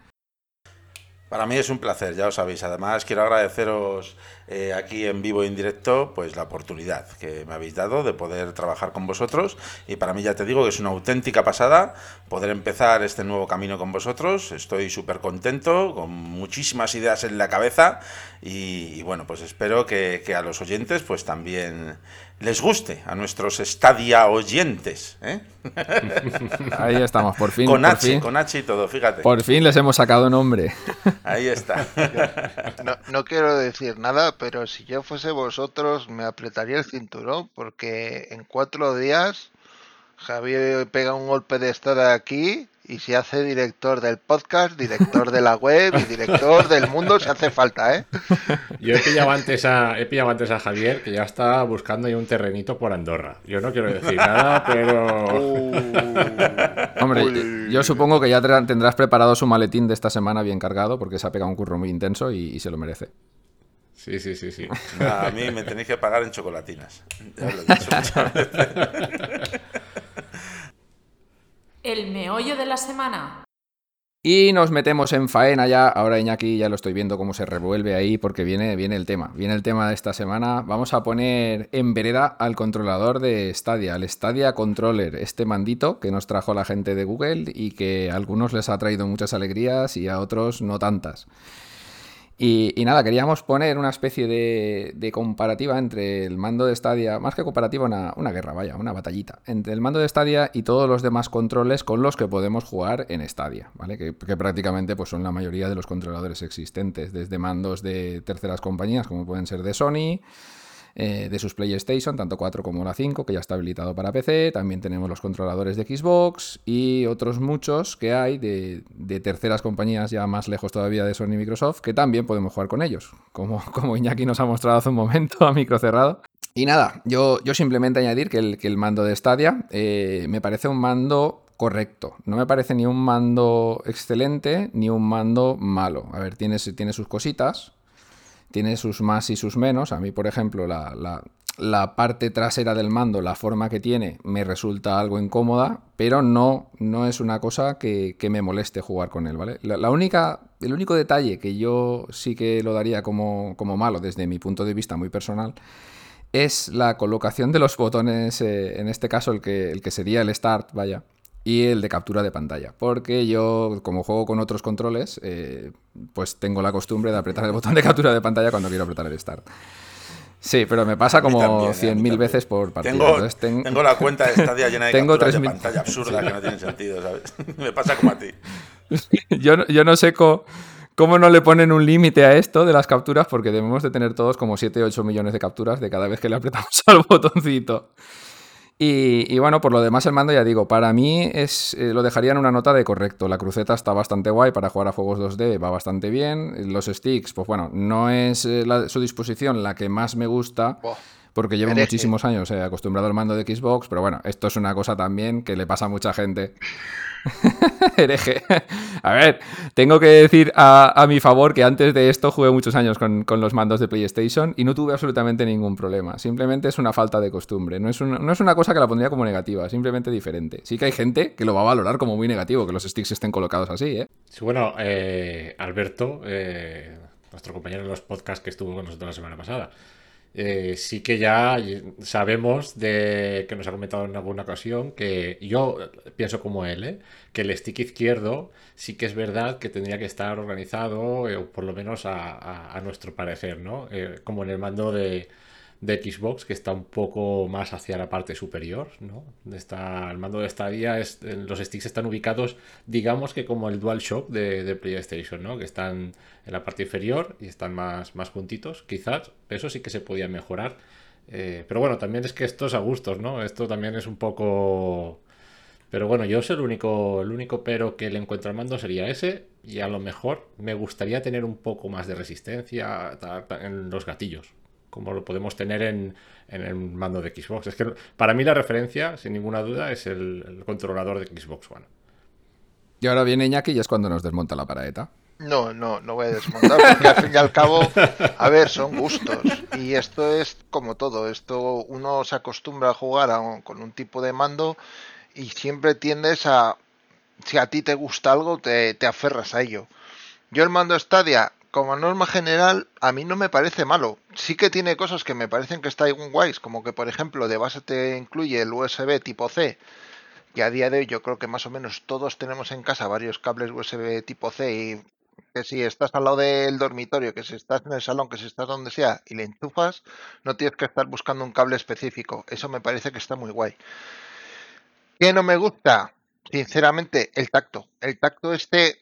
Para mí es un placer, ya os sabéis. Además, quiero agradeceros eh, aquí en vivo y en directo pues la oportunidad que me habéis dado de poder trabajar con vosotros. Y para mí ya te digo que es una auténtica pasada poder empezar este nuevo camino con vosotros. Estoy súper contento, con muchísimas ideas en la cabeza. Y, bueno, pues espero que, que a los oyentes pues también les guste a nuestros Stadia oyentes. ¿eh? Ahí estamos, por fin. Con H, con H y todo, fíjate. Por fin les hemos sacado nombre. Ahí está. No, no, quiero decir nada, pero si yo fuese vosotros me apretaría el cinturón porque en cuatro días Javier pega un golpe de estar aquí y se hace director del podcast, director de la web y director del mundo si hace falta, ¿eh? Yo he pillado antes a, he pillado antes a Javier que ya está buscando ahí un terrenito por Andorra. Yo no quiero decir nada, pero... Uh. Hombre, yo supongo que ya tendrás preparado su maletín de esta semana bien cargado porque se ha pegado un curro muy intenso y, y se lo merece. Sí, sí, sí, sí. a mí me tenéis que pagar en chocolatinas. Ya lo he dicho muchas veces. El meollo de la semana. Y nos metemos en faena ya. Ahora Iñaki ya lo estoy viendo cómo se revuelve ahí porque viene, viene el tema. Viene el tema de esta semana. Vamos a poner en vereda al controlador de Stadia, el Stadia Controller, este mandito que nos trajo la gente de Google y que a algunos les ha traído muchas alegrías y a otros no tantas. Y, nada, queríamos poner una especie de, comparativa entre el mando de Stadia, más que comparativa, una, guerra, vaya, una batallita, entre el mando de Stadia y todos los demás controles con los que podemos jugar en Stadia, ¿vale? Que, que, prácticamente pues, son la mayoría de los controladores existentes, desde mandos de terceras compañías como pueden ser de Sony, eh, de sus PlayStation, tanto 4 como la 5, que ya está habilitado para PC. También tenemos los controladores de Xbox y otros muchos que hay de, terceras compañías ya más lejos todavía de Sony y Microsoft, que también podemos jugar con ellos, como, como Iñaki nos ha mostrado hace un momento a micro cerrado. Y nada, yo, yo simplemente añadir que el, que el mando de Stadia eh, me parece un mando correcto. No me parece ni un mando excelente ni un mando malo. A ver, tiene, tiene sus cositas, tiene sus más y sus menos. A mí, por ejemplo, la, la parte trasera del mando, la forma que tiene, me resulta algo incómoda, pero no, no es una cosa que, me moleste jugar con él, ¿vale? La, única, el único detalle que yo sí que lo daría como, como, malo desde mi punto de vista muy personal es la colocación de los botones, eh, en este caso el que, el que sería el Start, vaya, y el de captura de pantalla. Porque yo, como juego con otros controles, eh, pues tengo la costumbre de apretar el botón de captura de pantalla cuando quiero apretar el Start. Sí, pero me pasa como 100.000 veces por partida. Tengo, la cuenta de Stadia llena de tengo capturas de pantalla absurda que no tienen sentido, ¿sabes? me pasa como a ti. yo, yo no sé cómo, no le ponen un límite a esto de las capturas, porque debemos de tener todos como 7 o 8 millones de capturas de cada vez que le apretamos al botoncito. Y, bueno, por lo demás el mando ya digo, para mí es eh, lo dejaría en una nota de correcto. La cruceta está bastante guay para jugar a juegos 2D, va bastante bien. Los sticks, pues bueno, no es eh, su disposición la que más me gusta. porque llevo muchísimos años eh, acostumbrado al mando de Xbox, pero bueno, esto es una cosa también que le pasa a mucha gente. Hereje. A ver, tengo que decir a, mi favor que antes de esto jugué muchos años con, los mandos de PlayStation y no tuve absolutamente ningún problema. Simplemente es una falta de costumbre. No es, no es una cosa que la pondría como negativa, simplemente diferente. Sí que hay gente que lo va a valorar como muy negativo, que los sticks estén colocados así, ¿eh? Sí, bueno, eh, Alberto, eh, nuestro compañero de los podcasts que estuvo con nosotros la semana pasada. Eh, sí que ya sabemos de que nos ha comentado en alguna ocasión que yo pienso como él, ¿eh? que el stick izquierdo sí que es verdad que tendría que estar organizado, eh, o por lo menos a, nuestro parecer, ¿no? como en el mando de, de Xbox, que está un poco más hacia la parte superior, ¿no? Está, el mando de Stadia, es, los sticks están ubicados, digamos que como el DualShock de, de PlayStation, ¿no? Que están en la parte inferior y están más, más juntitos, quizás, eso sí que se podía mejorar. Eh, pero bueno, también es que esto es a gustos, ¿no? Esto también es un poco... Pero bueno, yo sé el único, el único pero que le encuentro al mando sería ese. Y a lo mejor me gustaría tener un poco más de resistencia en los gatillos como lo podemos tener en, el mando de Xbox. Es que para mí la referencia, sin ninguna duda, es el, controlador de Xbox One. Y ahora viene Iñaki y es cuando nos desmonta la paraeta. No, no, no voy a desmontar porque al fin y al cabo, a ver, son gustos. Y esto es como todo. Esto uno se acostumbra a jugar con un tipo de mando y siempre tiendes a, si a ti te gusta algo, te, te aferras a ello. Yo el mando Stadia como norma general, a mí no me parece malo. Sí que tiene cosas que me parecen que están guays, como que, por ejemplo, de base te incluye el USB tipo C, que a día de hoy yo creo que más o menos todos tenemos en casa varios cables USB tipo C y que si estás al lado del dormitorio, que si estás en el salón, que si estás donde sea y le enchufas, no tienes que estar buscando un cable específico. Eso me parece que está muy guay. ¿Qué no me gusta? Sinceramente, el tacto. El tacto este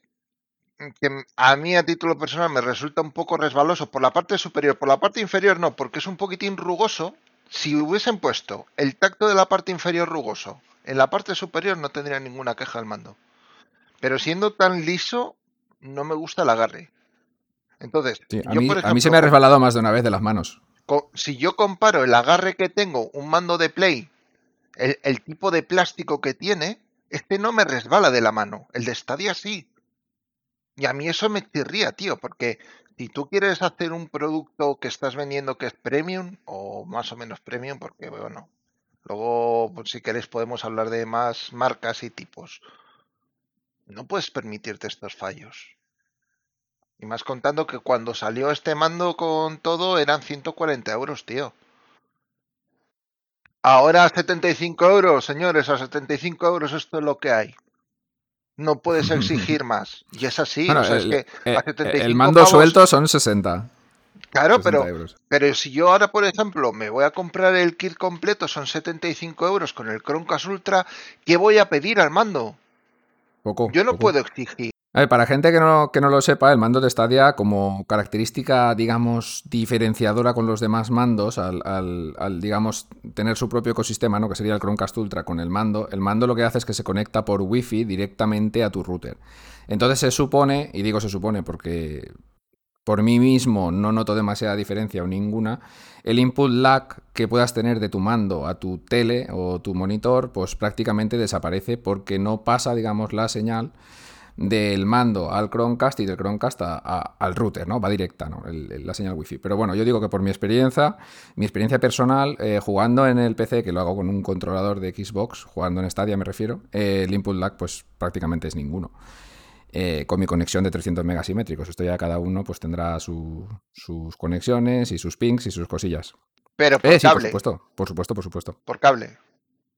que a mí a título personal me resulta un poco resbaloso por la parte superior, por la parte inferior no, porque es un poquitín rugoso. Si hubiesen puesto el tacto de la parte inferior rugoso en la parte superior no tendría ninguna queja al mando. Pero siendo tan liso, no me gusta el agarre. Entonces, a, mí, se me ha resbalado más de una vez de las manos. Si yo comparo el agarre que tengo, un mando de play, el, el tipo de plástico que tiene, este no me resbala de la mano. El de Stadia sí. Y a mí eso me chirría, tío, porque si tú quieres hacer un producto que estás vendiendo que es premium o más o menos premium, porque bueno, luego pues, si queréis podemos hablar de más marcas y tipos, no puedes permitirte estos fallos. Y más contando que cuando salió este mando con todo eran 140 euros, tío. Ahora 75 euros, señores, a 75 euros esto es lo que hay no puedes exigir más. Y es así. el, el mando suelto son 60. Claro, pero, pero si yo ahora, por ejemplo, me voy a comprar el kit completo, son 75 euros con el Chromecast Ultra, ¿qué voy a pedir al mando? Poco. Yo no puedo exigir para gente que no, que no lo sepa, el mando de Stadia, como característica, digamos, diferenciadora con los demás mandos, al, digamos, tener su propio ecosistema, ¿no? que sería el Chromecast Ultra con el mando, el mando lo que hace es que se conecta por Wi-Fi directamente a tu router. Entonces se supone, y digo se supone porque por mí mismo no noto demasiada diferencia o ninguna, el input lag que puedas tener de tu mando a tu tele o tu monitor, pues prácticamente desaparece porque no pasa, digamos, la señal del mando al Chromecast y del Chromecast al router, ¿no? Va directa, ¿no? la señal wifi. Pero bueno, yo digo que por mi experiencia, mi experiencia personal, eh, jugando en el PC, que lo hago con un controlador de Xbox, jugando en Stadia me refiero, eh, el input lag pues prácticamente es ninguno. Eh, con mi conexión de 300 megasimétricos. Esto ya cada uno pues tendrá sus conexiones y sus pings y sus cosillas. Pero por cable. por supuesto, por supuesto, por supuesto. Por cable.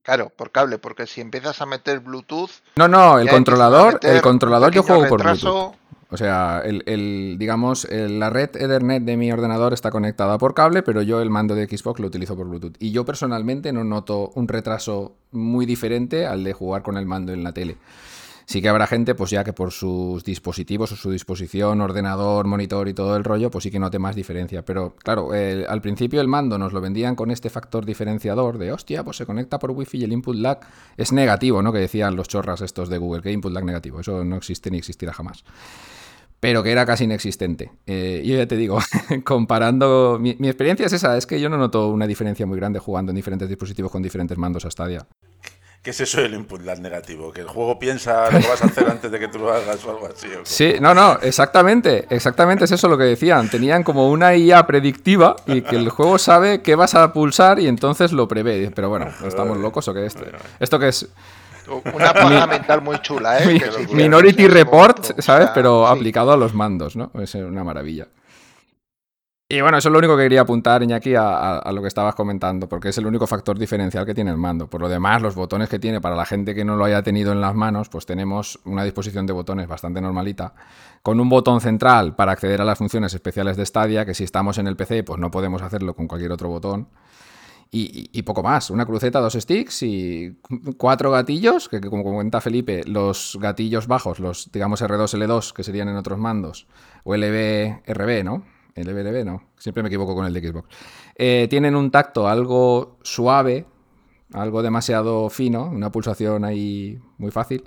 Claro, por cable, porque si empiezas a meter Bluetooth. No, no, el controlador, el controlador yo juego por Bluetooth. O sea, el, digamos, la red Ethernet de mi ordenador está conectada por cable, pero yo el mando de Xbox lo utilizo por Bluetooth. Y yo personalmente no noto un retraso muy diferente al de jugar con el mando en la tele. Sí que habrá gente, pues ya que por sus dispositivos o su disposición, ordenador, monitor y todo el rollo, pues sí que note más diferencia. Pero claro, al principio el mando nos lo vendían con este factor diferenciador de, hostia, pues se conecta por wifi y el input lag es negativo, ¿no? Que decían los chorras estos de Google, que input lag negativo. Eso no existe ni existirá jamás pero que era casi inexistente. Eh, yo ya te digo, comparando, mi, experiencia es esa, es que yo no noto una diferencia muy grande jugando en diferentes dispositivos con diferentes mandos a Stadia. ¿Qué es eso del input lag negativo? ¿Que el juego piensa lo que vas a hacer antes de que tú lo hagas o algo así? sí, no, no, exactamente. Exactamente es eso lo que decían. Tenían como una IA predictiva y que el juego sabe qué vas a pulsar y entonces lo prevé. Pero bueno, ¿estamos locos o qué? Esto, ¿Esto que es? Una paja mental muy chula, ¿eh? Minority Report, ¿sabes? Pero aplicado a los mandos, ¿no? Es una maravilla. Y bueno, eso es lo único que quería apuntar, Iñaki, a, lo que estabas comentando, porque es el único factor diferencial que tiene el mando. Por lo demás, los botones que tiene, para la gente que no lo haya tenido en las manos, pues tenemos una disposición de botones bastante normalita, con un botón central para acceder a las funciones especiales de Stadia, que si estamos en el PC, pues no podemos hacerlo con cualquier otro botón. Y, poco más, una cruceta, dos sticks y cuatro gatillos, que, como comenta Felipe, los gatillos bajos, los digamos R2, L2, que serían en otros mandos, o LB, RB, ¿no? El LBLB no, siempre me equivoco con el de Xbox. Eh, tienen un tacto algo suave, algo demasiado fino, una pulsación ahí muy fácil.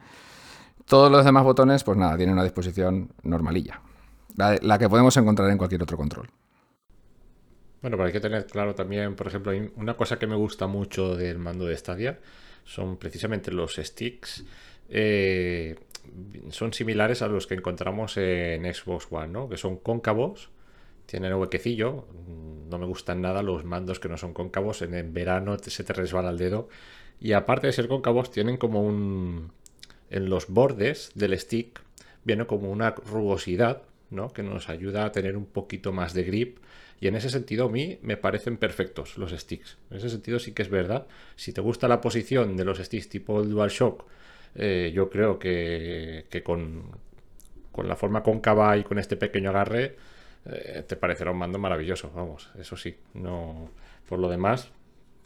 Todos los demás botones, pues nada, tienen una disposición normalilla. La, que podemos encontrar en cualquier otro control. Bueno, pero hay que tener claro también, por ejemplo, una cosa que me gusta mucho del mando de Stadia son precisamente los sticks. Eh, son similares a los que encontramos en Xbox One, ¿no? Que son cóncavos tienen huequecillo. No me gustan nada los mandos que no son cóncavos. En, verano se te resbala el dedo. Y aparte de ser cóncavos, tienen como un. En los bordes del stick viene como una rugosidad, ¿no? Que nos ayuda a tener un poquito más de grip. Y en ese sentido, a mí me parecen perfectos los sticks. En ese sentido, sí que es verdad. Si te gusta la posición de los sticks tipo el DualShock, eh, yo creo que, que con, con la forma cóncava y con este pequeño agarre eh, te parecerá un mando maravilloso, vamos, eso sí. No, por lo demás,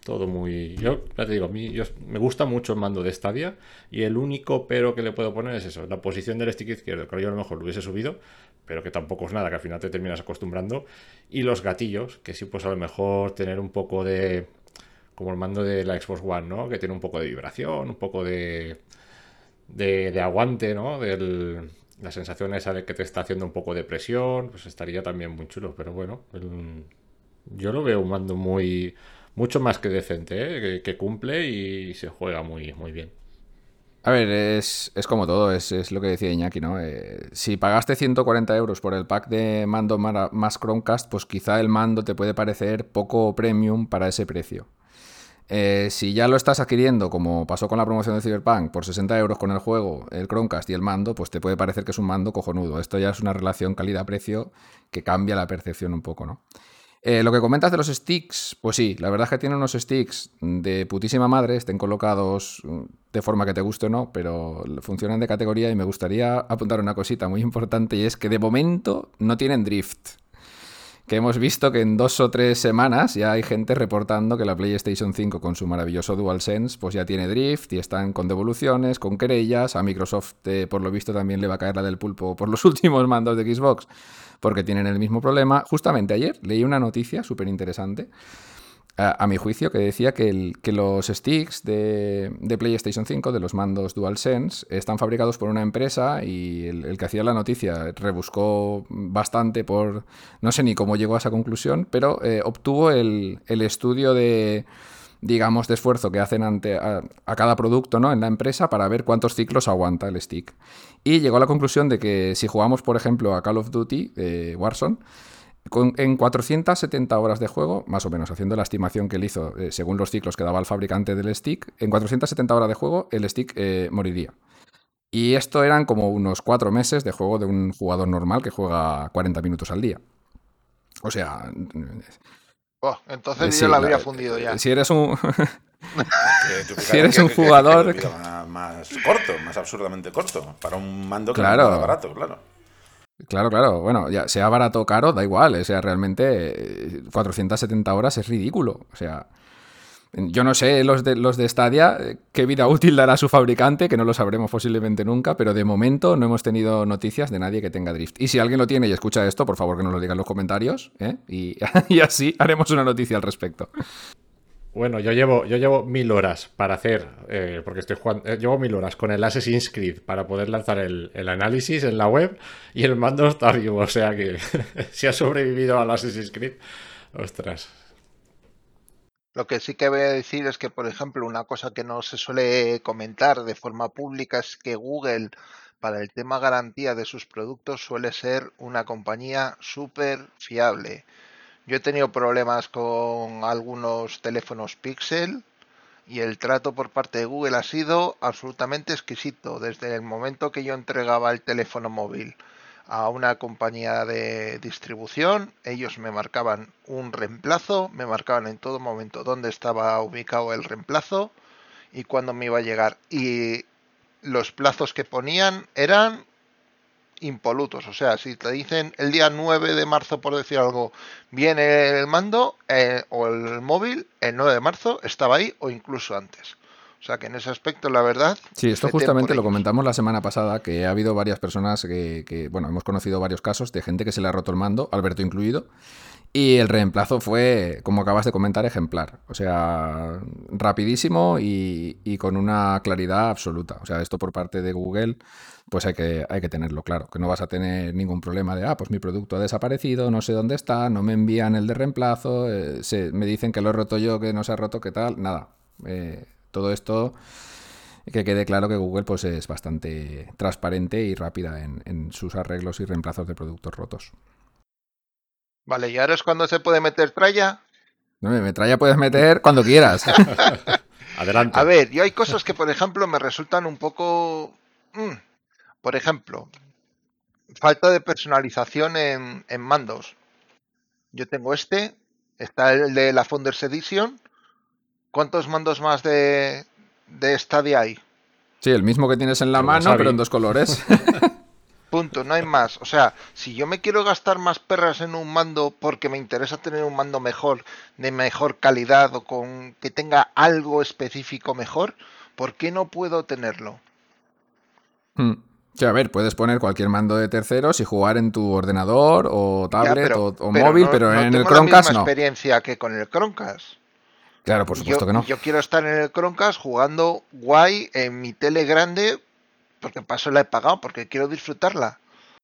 todo muy. Yo ya te digo, a mí me gusta mucho el mando de Stadia y el único pero que le puedo poner es eso, la posición del stick izquierdo, que yo a lo mejor lo hubiese subido, pero que tampoco es nada, que al final te terminas acostumbrando. Y los gatillos, que sí, pues a lo mejor tener un poco de. como el mando de la Xbox One, ¿no? Que tiene un poco de vibración, un poco de. De, de aguante, ¿no? Del, la sensación esa de que te está haciendo un poco de presión, pues estaría también muy chulo. Pero bueno, yo lo veo un mando muy, mucho más que decente, ¿eh? que, cumple y se juega muy, muy bien. A ver, es, como todo, es, lo que decía Iñaki, ¿no? Eh, si pagaste 140 euros por el pack de mando más Chromecast, pues quizá el mando te puede parecer poco premium para ese precio. Eh, si ya lo estás adquiriendo, como pasó con la promoción de Cyberpunk, por 60 euros con el juego, el Chromecast y el mando, pues te puede parecer que es un mando cojonudo. Esto ya es una relación calidad-precio que cambia la percepción un poco, ¿no? Eh, lo que comentas de los sticks, pues sí, la verdad es que tiene unos sticks de putísima madre, estén colocados de forma que te guste o no, pero funcionan de categoría y me gustaría apuntar una cosita muy importante y es que de momento no tienen drift que hemos visto que en dos o tres semanas ya hay gente reportando que la PlayStation 5 con su maravilloso DualSense pues ya tiene drift y están con devoluciones, con querellas. A Microsoft, eh, por lo visto, también le va a caer la del pulpo por los últimos mandos de Xbox porque tienen el mismo problema. Justamente ayer leí una noticia súper interesante a, mi juicio, que decía que, los sticks de, PlayStation 5, de los mandos DualSense, están fabricados por una empresa y el, que hacía la noticia rebuscó bastante por... No sé ni cómo llegó a esa conclusión, pero eh, obtuvo el, estudio de, digamos, de esfuerzo que hacen ante a, a, cada producto ¿no? en la empresa para ver cuántos ciclos aguanta el stick. Y llegó a la conclusión de que si jugamos, por ejemplo, a Call of Duty, eh, Warzone, con, en 470 horas de juego, más o menos, haciendo la estimación que él hizo eh, según los ciclos que daba el fabricante del stick, en 470 horas de juego el stick eh, moriría. Y esto eran como unos cuatro meses de juego de un jugador normal que juega 40 minutos al día. O sea... Oh, entonces yo la habría fundido ya. Si eres un... si eres un jugador... Más, más, corto, más absurdamente corto, para un mando que claro. no barato, claro. Claro, claro. Bueno, ya sea barato o caro, da igual. O sea, realmente 470 horas es ridículo. O sea, yo no sé los de, los de Stadia qué vida útil dará su fabricante, que no lo sabremos posiblemente nunca, pero de momento no hemos tenido noticias de nadie que tenga Drift. Y si alguien lo tiene y escucha esto, por favor que nos lo diga en los comentarios, ¿eh? y, y así haremos una noticia al respecto. Bueno, yo llevo, yo llevo mil horas para hacer, eh, porque estoy jugando, eh, llevo mil horas con el Assassin's Creed para poder lanzar el, el, análisis en la web y el mando está vivo, o sea que si ha sobrevivido al Assassin's Creed, ostras. Lo que sí que voy a decir es que, por ejemplo, una cosa que no se suele comentar de forma pública es que Google, para el tema garantía de sus productos, suele ser una compañía súper fiable. Yo he tenido problemas con algunos teléfonos Pixel y el trato por parte de Google ha sido absolutamente exquisito. Desde el momento que yo entregaba el teléfono móvil a una compañía de distribución, ellos me marcaban un reemplazo, me marcaban en todo momento dónde estaba ubicado el reemplazo y cuándo me iba a llegar. Y los plazos que ponían eran impolutos. O sea, si te dicen el día 9 de marzo, por decir algo, viene el mando eh, o el móvil, el 9 de marzo estaba ahí o incluso antes. O sea que en ese aspecto, la verdad. Sí, esto justamente lo comentamos la semana pasada, que ha habido varias personas que, que, bueno, hemos conocido varios casos de gente que se le ha roto el mando, Alberto incluido. Y el reemplazo fue, como acabas de comentar, ejemplar. O sea, rapidísimo y, con una claridad absoluta. O sea, esto por parte de Google, pues hay que, hay que tenerlo claro. Que no vas a tener ningún problema de, ah, pues mi producto ha desaparecido, no sé dónde está, no me envían el de reemplazo, eh, se, me dicen que lo he roto yo, que no se ha roto, qué tal. Nada. Eh, todo esto que quede claro que Google pues, es bastante transparente y rápida en sus arreglos y reemplazos de productos rotos. Vale, ¿y ahora es cuando se puede meter tralla? No, metralla puedes meter cuando quieras. Adelante. A ver, yo hay cosas que, por ejemplo, me resultan un poco... Mm. Por ejemplo, falta de personalización en, en, mandos. Yo tengo este, está el de la Founders Edition. ¿Cuántos mandos más de, de Stadia hay? Sí, el mismo que tienes en la mano, pero en dos colores. Punto, no hay más. O sea, si yo me quiero gastar más perras en un mando porque me interesa tener un mando mejor, de mejor calidad o con que tenga algo específico mejor, ¿por qué no puedo tenerlo? Hmm. A ver, puedes poner cualquier mando de terceros y jugar en tu ordenador o tablet Ya, pero- o, o pero móvil, no- pero no en tengo el la Chromecast misma no. experiencia que con el Chromecast. Claro, por supuesto yo, que no. yo quiero estar en el Chromecast jugando guay en mi tele grande porque paso la he pagado porque quiero disfrutarla.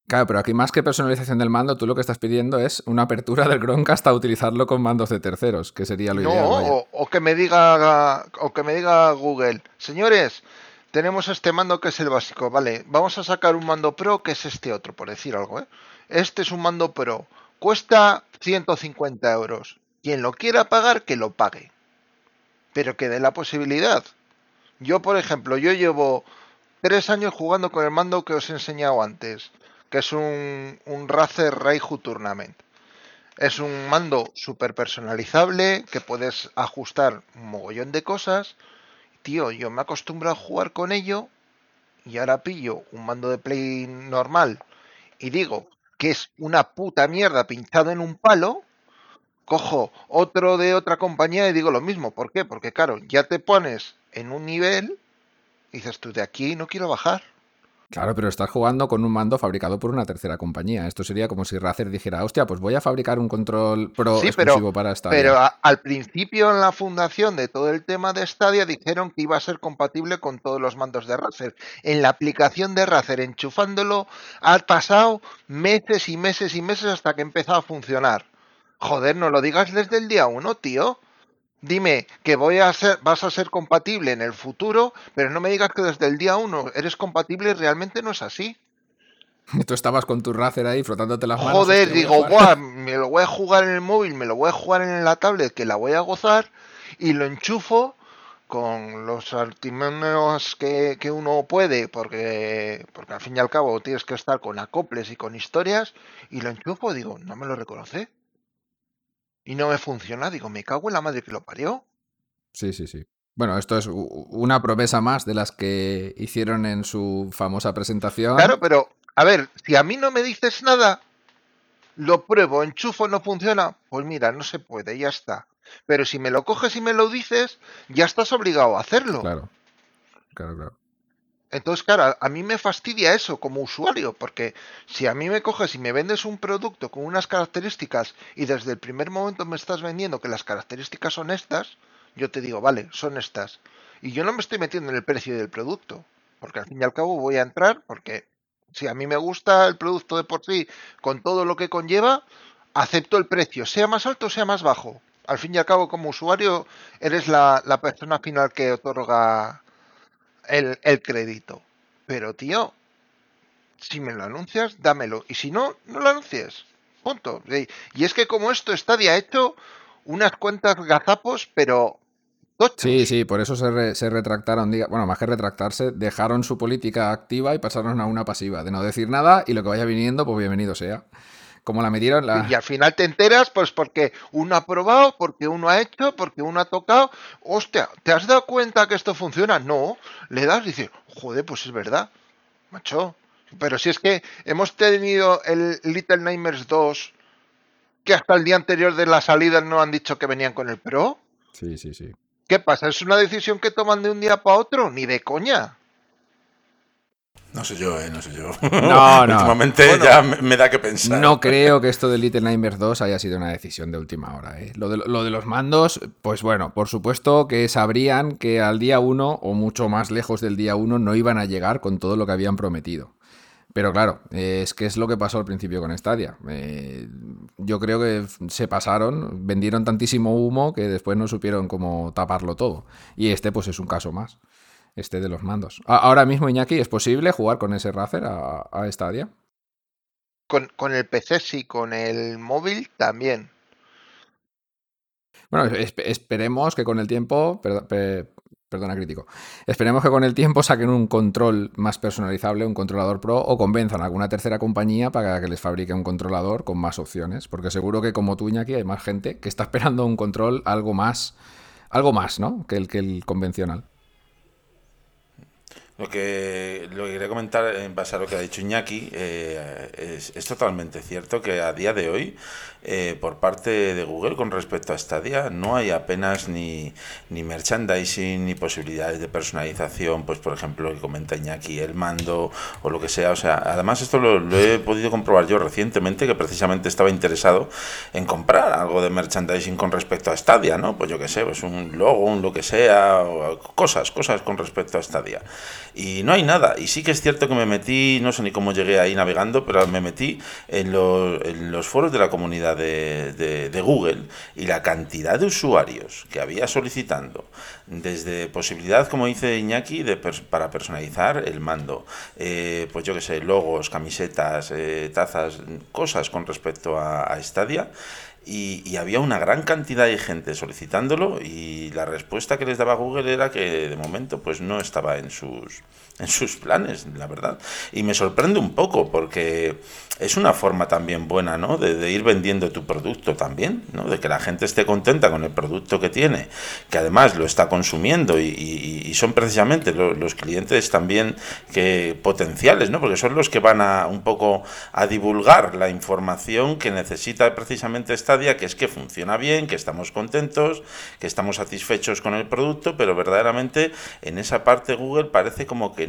Claro, pero aquí más que personalización del mando, tú lo que estás pidiendo es una apertura del Chromecast a utilizarlo con mandos de terceros, que sería lo No, ideal. o, o que me diga o que me diga Google, señores, tenemos este mando que es el básico, vale, vamos a sacar un mando pro que es este otro, por decir algo, ¿eh? Este es un mando pro, cuesta 150 euros. Quien lo quiera pagar, que lo pague. Pero que dé la posibilidad. Yo, por ejemplo, yo llevo tres años jugando con el mando que os he enseñado antes, que es un, un Razer Raiju Tournament. Es un mando súper personalizable que puedes ajustar un mogollón de cosas. Tío, yo me acostumbro a jugar con ello y ahora pillo un mando de Play normal y digo que es una puta mierda pinchado en un palo. Cojo otro de otra compañía y digo lo mismo. ¿Por qué? Porque claro, ya te pones en un nivel y dices tú de aquí no quiero bajar. Claro, pero estás jugando con un mando fabricado por una tercera compañía. Esto sería como si Razer dijera, hostia, pues voy a fabricar un control pro Sí, exclusivo pero, para Stadia. pero a- al principio en la fundación de todo el tema de Stadia dijeron que iba a ser compatible con todos los mandos de Razer. En la aplicación de Razer, enchufándolo, ha pasado meses y meses y meses hasta que empezó a funcionar. Joder, no lo digas desde el día uno, tío. Dime que voy a ser, vas a ser compatible en el futuro, pero no me digas que desde el día uno eres compatible y realmente no es así. Tú estabas con tu Razer ahí frotándote las manos. Joder, hostia, digo. Buah, me lo voy a jugar en el móvil, me lo voy a jugar en la tablet, que la voy a gozar, y lo enchufo con los artimonios que, que uno puede, porque, porque al fin y al cabo tienes que estar con acoples y con historias, y lo enchufo, digo, no me lo reconoce. Y no me funciona, digo, me cago en la madre que lo parió. Sí, sí, sí. Bueno, esto es una promesa más de las que hicieron en su famosa presentación. Claro, pero, a ver, si a mí no me dices nada, lo pruebo, enchufo, no funciona, pues mira, no se puede, ya está. Pero si me lo coges y me lo dices, ya estás obligado a hacerlo. Claro, claro, claro. Entonces, claro, a- mí me fastidia eso como usuario, porque si a mí me coges y me vendes un producto con unas características y desde el primer momento me estás vendiendo que las características son estas, yo te digo, vale, son estas. Y yo no me estoy metiendo en el precio del producto, porque al fin y al cabo voy a entrar, porque si a mí me gusta el producto de por sí, con todo lo que conlleva, acepto el precio, sea más alto o sea más bajo. Al fin y al cabo, como usuario, eres la persona final que otorga el, el crédito. Pero, tío, si me lo anuncias, dámelo. Y si no, no lo anuncies. Punto. Y es que como esto está de hecho unas cuantas gazapos, pero. Sí, sí, por eso se, re- se retractaron, bueno, más que retractarse, dejaron su política activa y pasaron a una pasiva, de no decir nada y lo que vaya viniendo, pues bienvenido sea. Como la metieron, la... Y al final te enteras, pues porque uno ha probado, porque uno ha hecho, porque uno ha tocado. Hostia, ¿te has dado cuenta que esto funciona? No. Le das y dices, joder, pues es verdad. Macho. Pero si es que hemos tenido el Little Nightmares 2, que hasta el día anterior de la salida no han dicho que venían con el Pro. Sí, sí, sí. ¿Qué pasa? ¿Es una decisión que toman de un día para otro? Ni de coña. No sé yo, ¿eh? No sé yo. No, no. Últimamente Bueno. ya me, me da que pensar. No creo que esto de Little Nightmares 2 haya sido una decisión de última hora. ¿eh? Lo, de, lo de los mandos, pues bueno, por supuesto que sabrían que al día 1 o mucho más lejos del día 1 no iban a llegar con todo lo que habían prometido. Pero claro, eh, es que es lo que pasó al principio con Stadia. Eh, yo creo que se pasaron, vendieron tantísimo humo que después no supieron cómo taparlo todo. Y este pues es un caso más, este de los mandos. Ahora mismo, Iñaki, ¿es posible jugar con ese Razer a, a Stadia? Con, con el PC sí, con el móvil también. Bueno, esp- esperemos que con el tiempo, perdo- pe- perdona crítico, esperemos que con el tiempo saquen un control más personalizable, un controlador pro, o convenzan a alguna tercera compañía para que les fabrique un controlador con más opciones, porque seguro que como tú, Iñaki, hay más gente que está esperando un control algo más, algo más, ¿no? Que el, que el convencional. Lo que, lo que quería comentar en base a lo que ha dicho Iñaki eh, es, totalmente cierto que a día de hoy, eh, por parte de Google con respecto a Stadia, no hay apenas ni, ni merchandising ni posibilidades de personalización, pues por ejemplo, lo que comenta Iñaki, el mando o lo que sea. O sea, además esto lo, lo he podido comprobar yo recientemente, que precisamente estaba interesado en comprar algo de merchandising con respecto a Stadia, ¿no? Pues yo qué sé, pues un logo, un lo que sea, o cosas, cosas con respecto a Stadia. Y no hay nada. Y sí que es cierto que me metí, no sé ni cómo llegué ahí navegando, pero me metí en, lo- en los foros de la comunidad de, Google y la cantidad de usuarios que había solicitando, desde posibilidad, como dice Iñaki, de pers- para personalizar el mando, eh, pues yo que sé, logos, camisetas, eh, tazas, cosas con respecto a, a Stadia. Y, había una gran cantidad de gente solicitándolo y la respuesta que les daba Google era que de momento pues no estaba en sus en sus planes, la verdad. Y me sorprende un poco porque es una forma también buena, ¿no? De, ir vendiendo tu producto también, ¿no? De que la gente esté contenta con el producto que tiene, que además lo está consumiendo y, son precisamente lo- los clientes también que potenciales, ¿no? Porque son los que van a un poco a divulgar la información que necesita precisamente Stadia, que es que funciona bien, que estamos contentos, que estamos satisfechos con el producto, pero verdaderamente en esa parte Google parece como que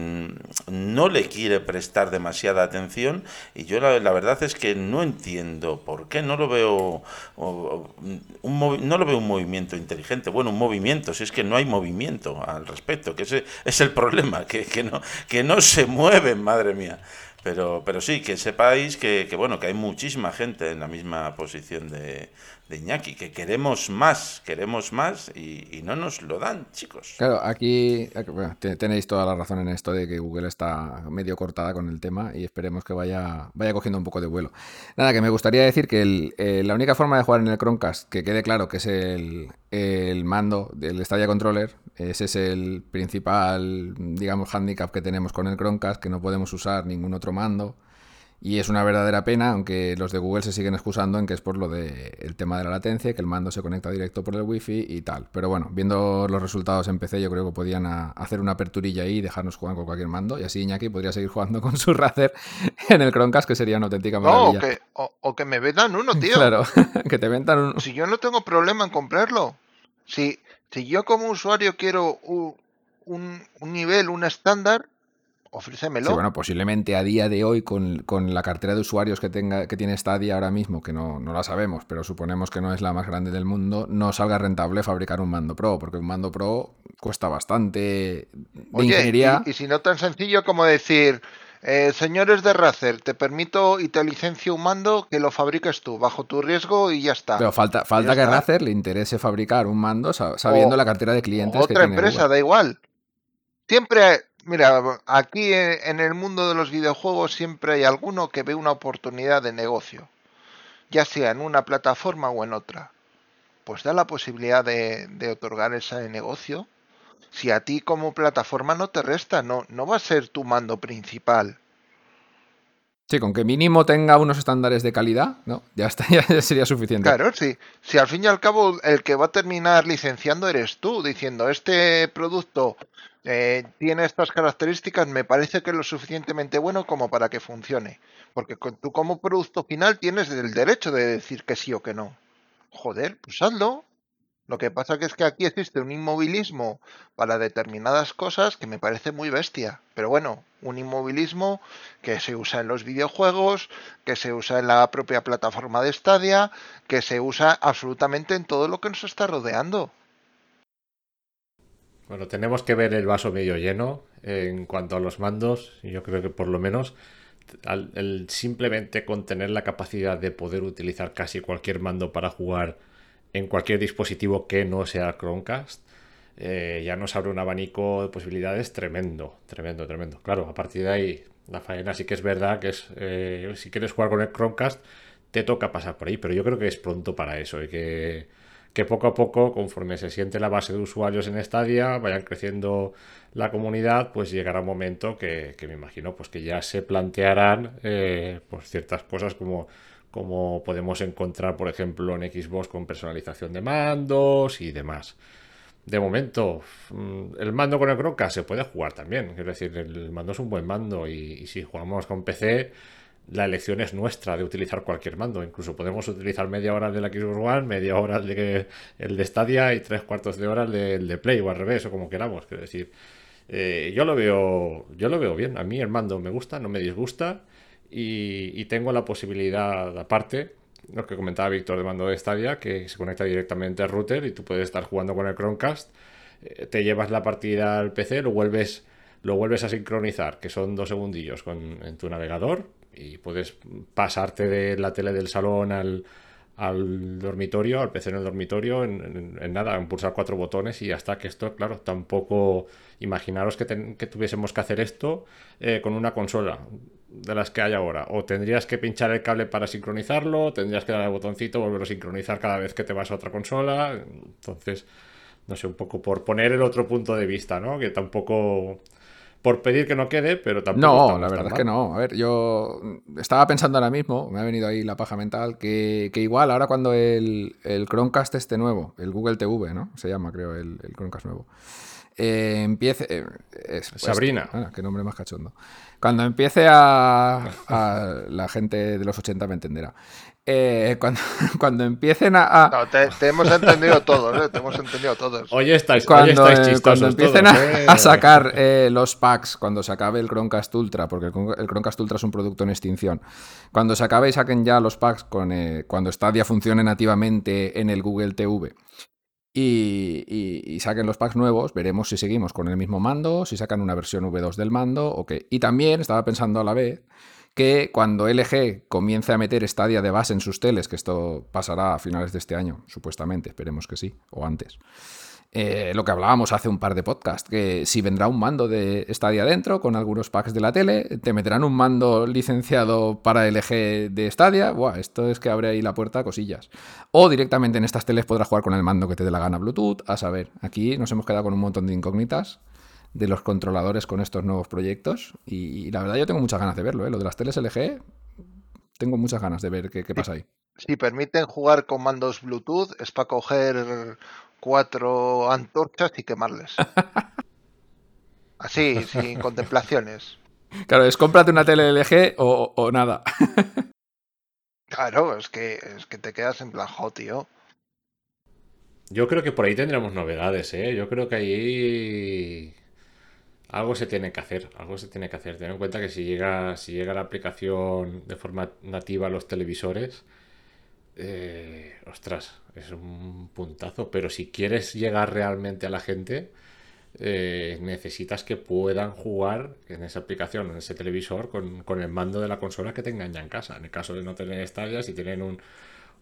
no le quiere prestar demasiada atención y yo la, verdad es que no entiendo por qué, no lo veo o- un no lo veo un movimiento inteligente, bueno, un movimiento, si es que no hay movimiento al respecto, que ese es el problema, que, que no, que no se mueven, madre mía. Pero, pero sí, que sepáis que, que, bueno, que hay muchísima gente en la misma posición de, de Iñaki, que queremos más, queremos más y, no nos lo dan, chicos. Claro, aquí tenéis toda la razón en esto de que Google está medio cortada con el tema y esperemos que vaya, vaya cogiendo un poco de vuelo. Nada, que me gustaría decir que el, eh, la única forma de jugar en el Chromecast, que quede claro que es el, el mando del Stadia Controller, ese es el principal, digamos, handicap que tenemos con el Chromecast, que no podemos usar ningún otro mando. Y es una verdadera pena, aunque los de Google se siguen excusando en que es por lo del tema de la latencia, que el mando se conecta directo por el wifi y tal. Pero bueno, viendo los resultados en PC, yo creo que podían hacer una aperturilla ahí y dejarnos jugar con cualquier mando. Y así Iñaki podría seguir jugando con su Razer en el Chromecast, que sería una auténtica maravilla. No, o que, o, o que me vendan uno, tío. Claro, que te vendan uno. Si yo no tengo problema en comprarlo. Si, si yo como usuario quiero un, un, un nivel, un estándar, ofrécemelo. Sí, bueno, posiblemente a día de hoy, con, con, la cartera de usuarios que tenga que tiene Stadia ahora mismo, que no, no, la sabemos, pero suponemos que no es la más grande del mundo, no salga rentable fabricar un mando pro, porque un mando pro cuesta bastante de Oye, ingeniería. Y, y, si no tan sencillo como decir, eh, señores de Razer, te permito y te licencio un mando que lo fabriques tú, bajo tu riesgo y ya está. Pero falta, falta que a Razer le interese fabricar un mando sabiendo o, la cartera de clientes. Otra que empresa, da igual. Siempre Mira, aquí en el mundo de los videojuegos siempre hay alguno que ve una oportunidad de negocio, ya sea en una plataforma o en otra. Pues da la posibilidad de, de otorgar ese negocio. Si a ti como plataforma no te resta, no, no va a ser tu mando principal. Sí, con que mínimo tenga unos estándares de calidad, ¿no? Ya, está, ya sería suficiente. Claro, sí. Si al fin y al cabo el que va a terminar licenciando eres tú, diciendo este producto eh, tiene estas características, me parece que es lo suficientemente bueno como para que funcione. Porque tú como producto final tienes el derecho de decir que sí o que no. Joder, pues hazlo. Lo que pasa que es que aquí existe un inmovilismo para determinadas cosas que me parece muy bestia. Pero bueno, un inmovilismo que se usa en los videojuegos, que se usa en la propia plataforma de Stadia, que se usa absolutamente en todo lo que nos está rodeando. Bueno, tenemos que ver el vaso medio lleno en cuanto a los mandos. Yo creo que por lo menos simplemente contener la capacidad de poder utilizar casi cualquier mando para jugar en cualquier dispositivo que no sea Chromecast, eh, ya nos abre un abanico de posibilidades tremendo, tremendo, tremendo. Claro, a partir de ahí, la faena sí que es verdad que es, eh, si quieres jugar con el Chromecast, te toca pasar por ahí, pero yo creo que es pronto para eso y que, que poco a poco, conforme se siente la base de usuarios en Stadia, vayan creciendo la comunidad, pues llegará un momento que, que me imagino pues que ya se plantearán eh, pues ciertas cosas como como podemos encontrar, por ejemplo, en Xbox con personalización de mandos y demás. De momento, mm, el mando con el Chromecast se puede jugar también. Es decir, el mando es un buen mando y, y, si jugamos con PC, la elección es nuestra de utilizar cualquier mando. Incluso podemos utilizar media hora del Xbox One, media hora de el de Stadia y tres cuartos de hora del de Play o al revés o como queramos. Es decir, eh, yo lo veo, yo lo veo bien. A mí el mando me gusta, no me disgusta y, y, tengo la posibilidad, aparte, lo que comentaba Víctor de mando de Stadia, que se conecta directamente al router y tú puedes estar jugando con el Chromecast, eh, te llevas la partida al PC, lo vuelves, lo vuelves a sincronizar, que son dos segundillos con, en tu navegador, y puedes pasarte de la tele del salón al, al dormitorio, al PC en el dormitorio, en, nada, en pulsar cuatro botones y hasta que esto, claro, tampoco imaginaros que, ten, que tuviésemos que hacer esto eh, con una consola de las que hay ahora. O tendrías que pinchar el cable para sincronizarlo, tendrías que dar el botoncito, volverlo a sincronizar cada vez que te vas a otra consola. Entonces, no sé, un poco por poner el otro punto de vista, ¿no? Que tampoco por pedir que no quede, pero tampoco. No, la verdad es que no. A ver, yo estaba pensando ahora mismo, me ha venido ahí la paja mental, que, que igual ahora cuando el, el, Chromecast este nuevo, el Google TV, ¿no? Se llama, creo, el, el Chromecast nuevo. Eh, empiece. Eh, es, pues, Sabrina. Ah, qué nombre más cachondo. Cuando empiece a, a. La gente de los 80 me entenderá. Eh, cuando, cuando, empiecen a. a... No, te, te, hemos entendido todos, ¿eh? Te hemos entendido todos. Hoy estáis, cuando, hoy estáis chistosos cuando empiecen todos, a, ¿eh? a, sacar eh, los packs, cuando se acabe el Chromecast Ultra, porque el, el, Chromecast Ultra es un producto en extinción. Cuando se acabe y saquen ya los packs con, eh, cuando Stadia funcione nativamente en el Google TV y, y, saquen los packs nuevos, veremos si seguimos con el mismo mando, si sacan una versión V2 del mando o qué. Y también estaba pensando a la vez que cuando LG comience a meter Stadia de base en sus teles, que esto pasará a finales de este año, supuestamente, esperemos que sí, o antes. Eh, lo que hablábamos hace un par de podcasts, que si vendrá un mando de Stadia dentro con algunos packs de la tele, te meterán un mando licenciado para LG de Stadia, Buah, esto es que abre ahí la puerta a cosillas. O directamente en estas teles podrás jugar con el mando que te dé la gana Bluetooth, a saber, aquí nos hemos quedado con un montón de incógnitas de los controladores con estos nuevos proyectos y, la verdad yo tengo muchas ganas de verlo, ¿eh? lo de las teles LG, tengo muchas ganas de ver qué, qué pasa ahí. Si permiten jugar con mandos Bluetooth, es para coger cuatro antorchas y quemarles. Así, sin contemplaciones. Claro, es cómprate una tele LG o, nada. Claro, es que, es que te quedas en plan, tío. Yo creo que por ahí tendremos novedades, ¿eh? Yo creo que ahí algo se tiene que hacer, algo se tiene que hacer. Ten en cuenta que si llega, si llega la aplicación de forma nativa a los televisores, eh, ostras, es un puntazo. Pero si quieres llegar realmente a la gente, eh, necesitas que puedan jugar en esa aplicación, en ese televisor, con, con, el mando de la consola que tengan ya en casa. En el caso de no tener estallas, si tienen un,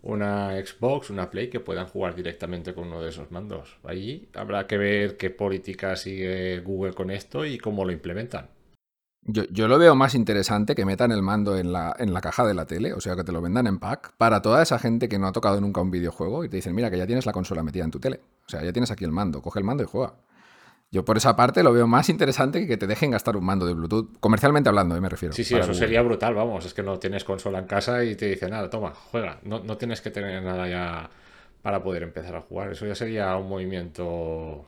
una Xbox, una Play, que puedan jugar directamente con uno de esos mandos. Ahí habrá que ver qué política sigue Google con esto y cómo lo implementan. Yo, lo veo más interesante que metan el mando en la, en la caja de la tele, o sea, que te lo vendan en pack, para toda esa gente que no ha tocado nunca un videojuego y te dicen, mira, que ya tienes la consola metida en tu tele. O sea, ya tienes aquí el mando, coge el mando y juega. Yo por esa parte lo veo más interesante que que te dejen gastar un mando de Bluetooth, comercialmente hablando, ¿eh? me refiero. Sí, sí, eso sería brutal, vamos, es que no tienes consola en casa y te dicen, nada, toma, juega, no, no tienes que tener nada ya para poder empezar a jugar. Eso ya sería un movimiento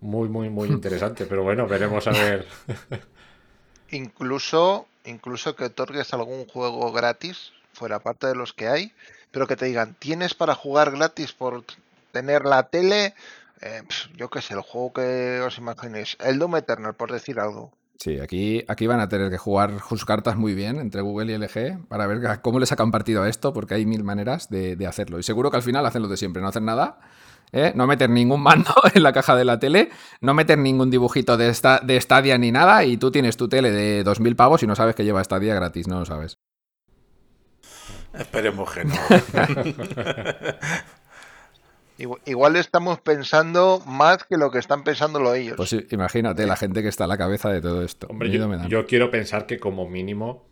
muy, muy, muy interesante, pero bueno, veremos a ver. incluso, incluso que otorgues algún juego gratis, fuera parte de los que hay, pero que te digan, tienes para jugar gratis por tener la tele, eh, yo qué sé, el juego que os imaginéis, el Doom Eternal, por decir algo. Sí, aquí, aquí van a tener que jugar sus cartas muy bien entre Google y LG para ver cómo le sacan partido a esto, porque hay mil maneras de, de hacerlo. Y seguro que al final hacen lo de siempre, no hacen nada ¿eh? no meter ningún mando en la caja de la tele, no meter ningún dibujito de, esta, de Stadia ni nada, y tú tienes tu tele de 2.000 pavos y no sabes que lleva Stadia gratis, no lo sabes. Esperemos que no. Igual estamos pensando más que lo que están pensando los ellos. Pues imagínate la gente que está a la cabeza de todo esto. Hombre, yo, quiero pensar que como mínimo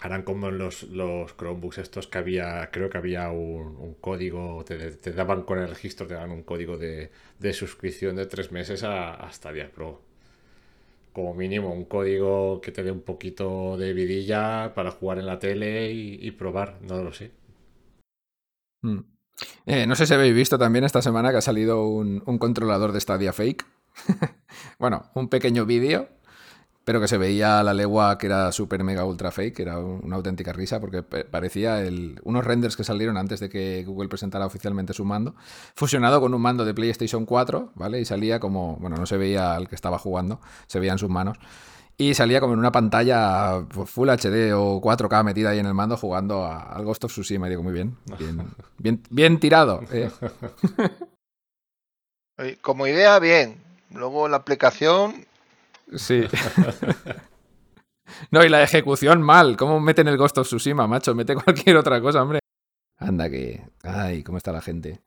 harán como los, los Chromebooks estos que había, creo que había un, código, te, daban con el registro, te daban un código de, suscripción de tres meses a, Stadia Pro. Como mínimo, un código que te dé un poquito de vidilla para jugar en la tele y, probar, no lo sé. Hmm. Eh, no sé si habéis visto también esta semana que ha salido un, un controlador de Stadia Fake. bueno, un pequeño vídeo pero que se veía a la legua que era super mega ultra fake, era una auténtica risa, porque parecía el, unos renders que salieron antes de que Google presentara oficialmente su mando, fusionado con un mando de PlayStation 4, ¿vale? Y salía como, bueno, no se veía al que estaba jugando, se veía en sus manos. Y salía como en una pantalla pues, Full HD o 4K metida ahí en el mando jugando al Ghost of Tsushima. Y digo, muy bien, bien, bien, tirado. ¿eh? Como idea, bien. Luego la aplicación Sí. no, y la ejecución mal. ¿Cómo meten el Ghost of Tsushima, macho? Mete cualquier otra cosa, hombre. Anda que... Ay, cómo está la gente.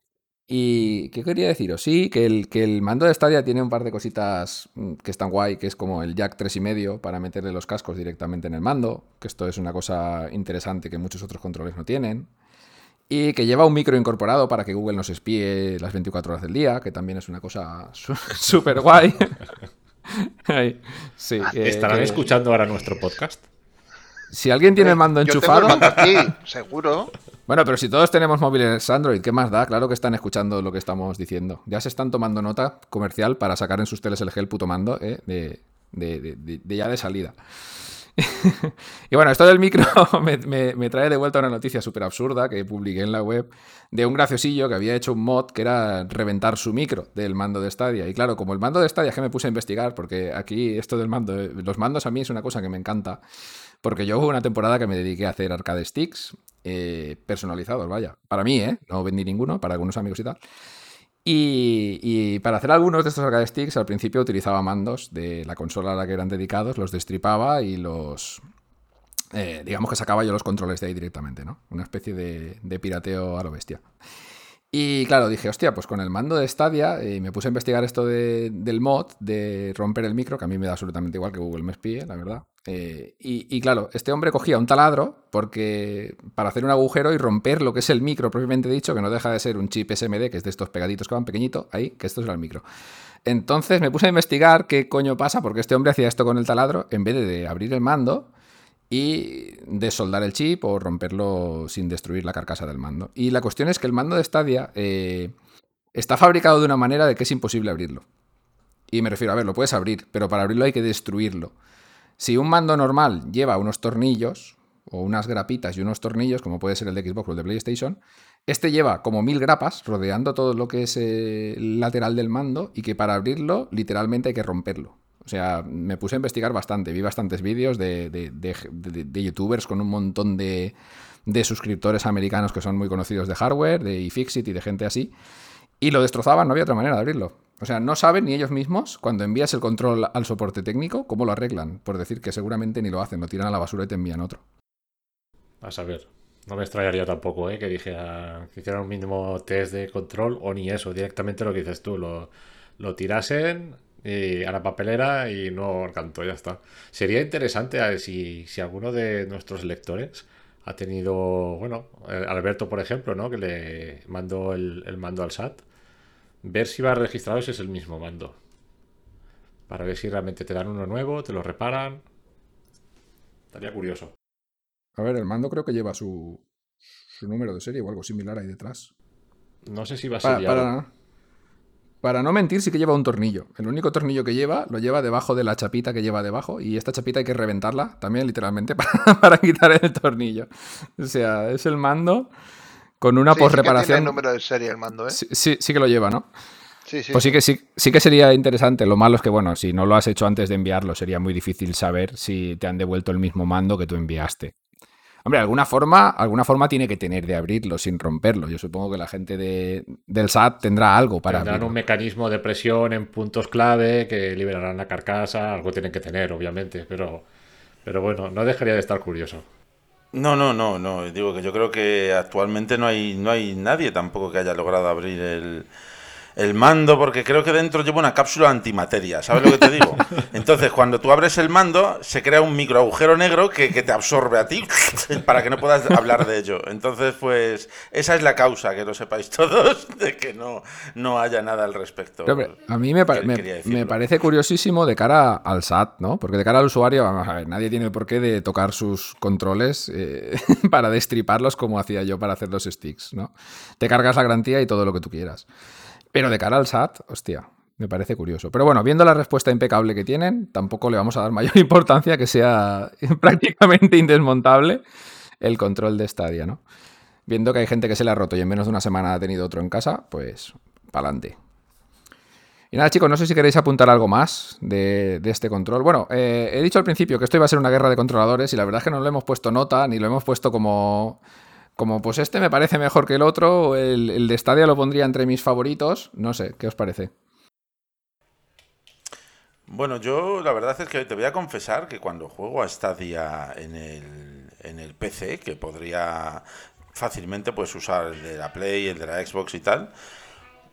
Y, ¿qué quería deciros? Sí, que el, que el mando de Stadia tiene un par de cositas mm, que están guay, que es como el jack 3,5 para meterle los cascos directamente en el mando, que esto es una cosa interesante que muchos otros controles no tienen. Y que lleva un micro incorporado para que Google nos espíe las 24 horas del día, que también es una cosa súper guay. sí, ah, ¿Estarán escuchando ahora nuestro podcast? Si alguien tiene el mando enchufado. aquí, seguro. Bueno, pero si todos tenemos móviles Android, ¿qué más da? Claro que están escuchando lo que estamos diciendo. Ya se están tomando nota comercial para sacar en sus teles el puto mando ¿eh? de, de, ya de salida. y bueno, esto del micro me, trae de vuelta una noticia súper absurda que publiqué en la web de un graciosillo que había hecho un mod que era reventar su micro del mando de Stadia. Y claro, como el mando de Stadia que me puse a investigar, porque aquí esto del mando, los mandos a mí es una cosa que me encanta, porque yo hubo una temporada que me dediqué a hacer arcade sticks eh, personalizados, vaya. Para mí, ¿eh? No vendí ninguno, para algunos amigos y tal. Y, para hacer algunos de estos arcade sticks, al principio utilizaba mandos de la consola a la que eran dedicados, los destripaba y los. Eh, digamos que sacaba yo los controles de ahí directamente, ¿no? Una especie de, de pirateo a lo bestia. Y claro, dije, hostia, pues con el mando de Stadia, y eh, me puse a investigar esto del mod, de romper el micro, que a mí me da absolutamente igual que Google me espíe, la verdad. Eh, y, claro, este hombre cogía un taladro porque para hacer un agujero y romper lo que es el micro propiamente dicho, que no deja de ser un chip SMD, que es de estos pegaditos que van pequeñito, ahí, que esto es el micro. Entonces me puse a investigar qué coño pasa, porque este hombre hacía esto con el taladro, en vez de abrir el mando, y desoldar el chip o romperlo sin destruir la carcasa del mando. Y la cuestión es que el mando de Stadia eh, está fabricado de una manera de que es imposible abrirlo. Y me refiero, a ver, lo puedes abrir, pero para abrirlo hay que destruirlo. Si un mando normal lleva unos tornillos, o unas grapitas y unos tornillos, como puede ser el de Xbox o el de PlayStation, este lleva como mil grapas rodeando todo lo que es el lateral del mando y que para abrirlo literalmente hay que romperlo. O sea, me puse a investigar bastante, vi bastantes vídeos de, youtubers con un montón de, suscriptores americanos que son muy conocidos de hardware, de iFixit y de gente así, y lo destrozaban, no había otra manera de abrirlo. O sea, no saben ni ellos mismos, cuando envías el control al soporte técnico, cómo lo arreglan, por decir que seguramente ni lo hacen, lo tiran a la basura y te envían otro. A saber, no me extrañaría tampoco, ¿eh? que dijera, que hicieran un mínimo test de control o ni eso, directamente lo que dices tú, lo, lo tirasen, y a la papelera y no canto, ya está. Sería interesante a ver si, si alguno de nuestros lectores ha tenido, bueno, eh, Alberto, por ejemplo, ¿no? Que le mandó el, mando al SAT. Ver si va registrado si es el mismo mando. Para ver si realmente te dan uno nuevo, te lo reparan. Estaría curioso. A ver, el mando creo que lleva su, su número de serie o algo similar ahí detrás. No sé si va a ser. para, para no mentir, sí que lleva un tornillo. El único tornillo que lleva lo lleva debajo de la chapita que lleva debajo. Y esta chapita hay que reventarla también, literalmente, para, quitar el tornillo. O sea, es el mando con una sí, post-reparación. Sí número de serie el mando, ¿eh? Sí, sí, que lo lleva, ¿no? Sí, sí. Pues sí que, sí, sí que sería interesante. Lo malo es que, bueno, si no lo has hecho antes de enviarlo, sería muy difícil saber si te han devuelto el mismo mando que tú enviaste. Hombre, alguna forma, alguna forma tiene que tener de abrirlo sin romperlo. Yo supongo que la gente de, del SAT tendrá algo para Tendrán un mecanismo de presión en puntos clave que liberarán la carcasa. Algo tienen que tener, obviamente, pero, pero bueno, no dejaría de estar curioso. No, no, no, no. Digo que yo creo que actualmente no hay, no hay nadie tampoco que haya logrado abrir el, el mando, porque creo que dentro lleva una cápsula antimateria, ¿sabes lo que te digo? Entonces, cuando tú abres el mando, se crea un micro agujero negro que, te absorbe a ti para que no puedas hablar de ello. Entonces, pues, esa es la causa, que lo sepáis todos, de que no, no haya nada al respecto. a mí me, me, parece curiosísimo de cara al SAT, ¿no? Porque de cara al usuario, vamos a ver, nadie tiene el porqué de tocar sus controles eh, para destriparlos como hacía yo para hacer los sticks, ¿no? Te cargas la garantía y todo lo que tú quieras. Pero de cara al SAT, hostia, me parece curioso. Pero bueno, viendo la respuesta impecable que tienen, tampoco le vamos a dar mayor importancia que sea prácticamente indesmontable el control de Stadia, ¿no? Viendo que hay gente que se le ha roto y en menos de una semana ha tenido otro en casa, pues pa'lante. Y nada, chicos, no sé si queréis apuntar algo más de, este control. Bueno, eh, he dicho al principio que esto iba a ser una guerra de controladores y la verdad es que no lo hemos puesto nota ni lo hemos puesto como como pues este me parece mejor que el otro, el, de Stadia lo pondría entre mis favoritos, no sé, ¿qué os parece? Bueno, yo la verdad es que te voy a confesar que cuando juego a Stadia en el, en el PC, que podría fácilmente pues usar el de la Play, el de la Xbox y tal,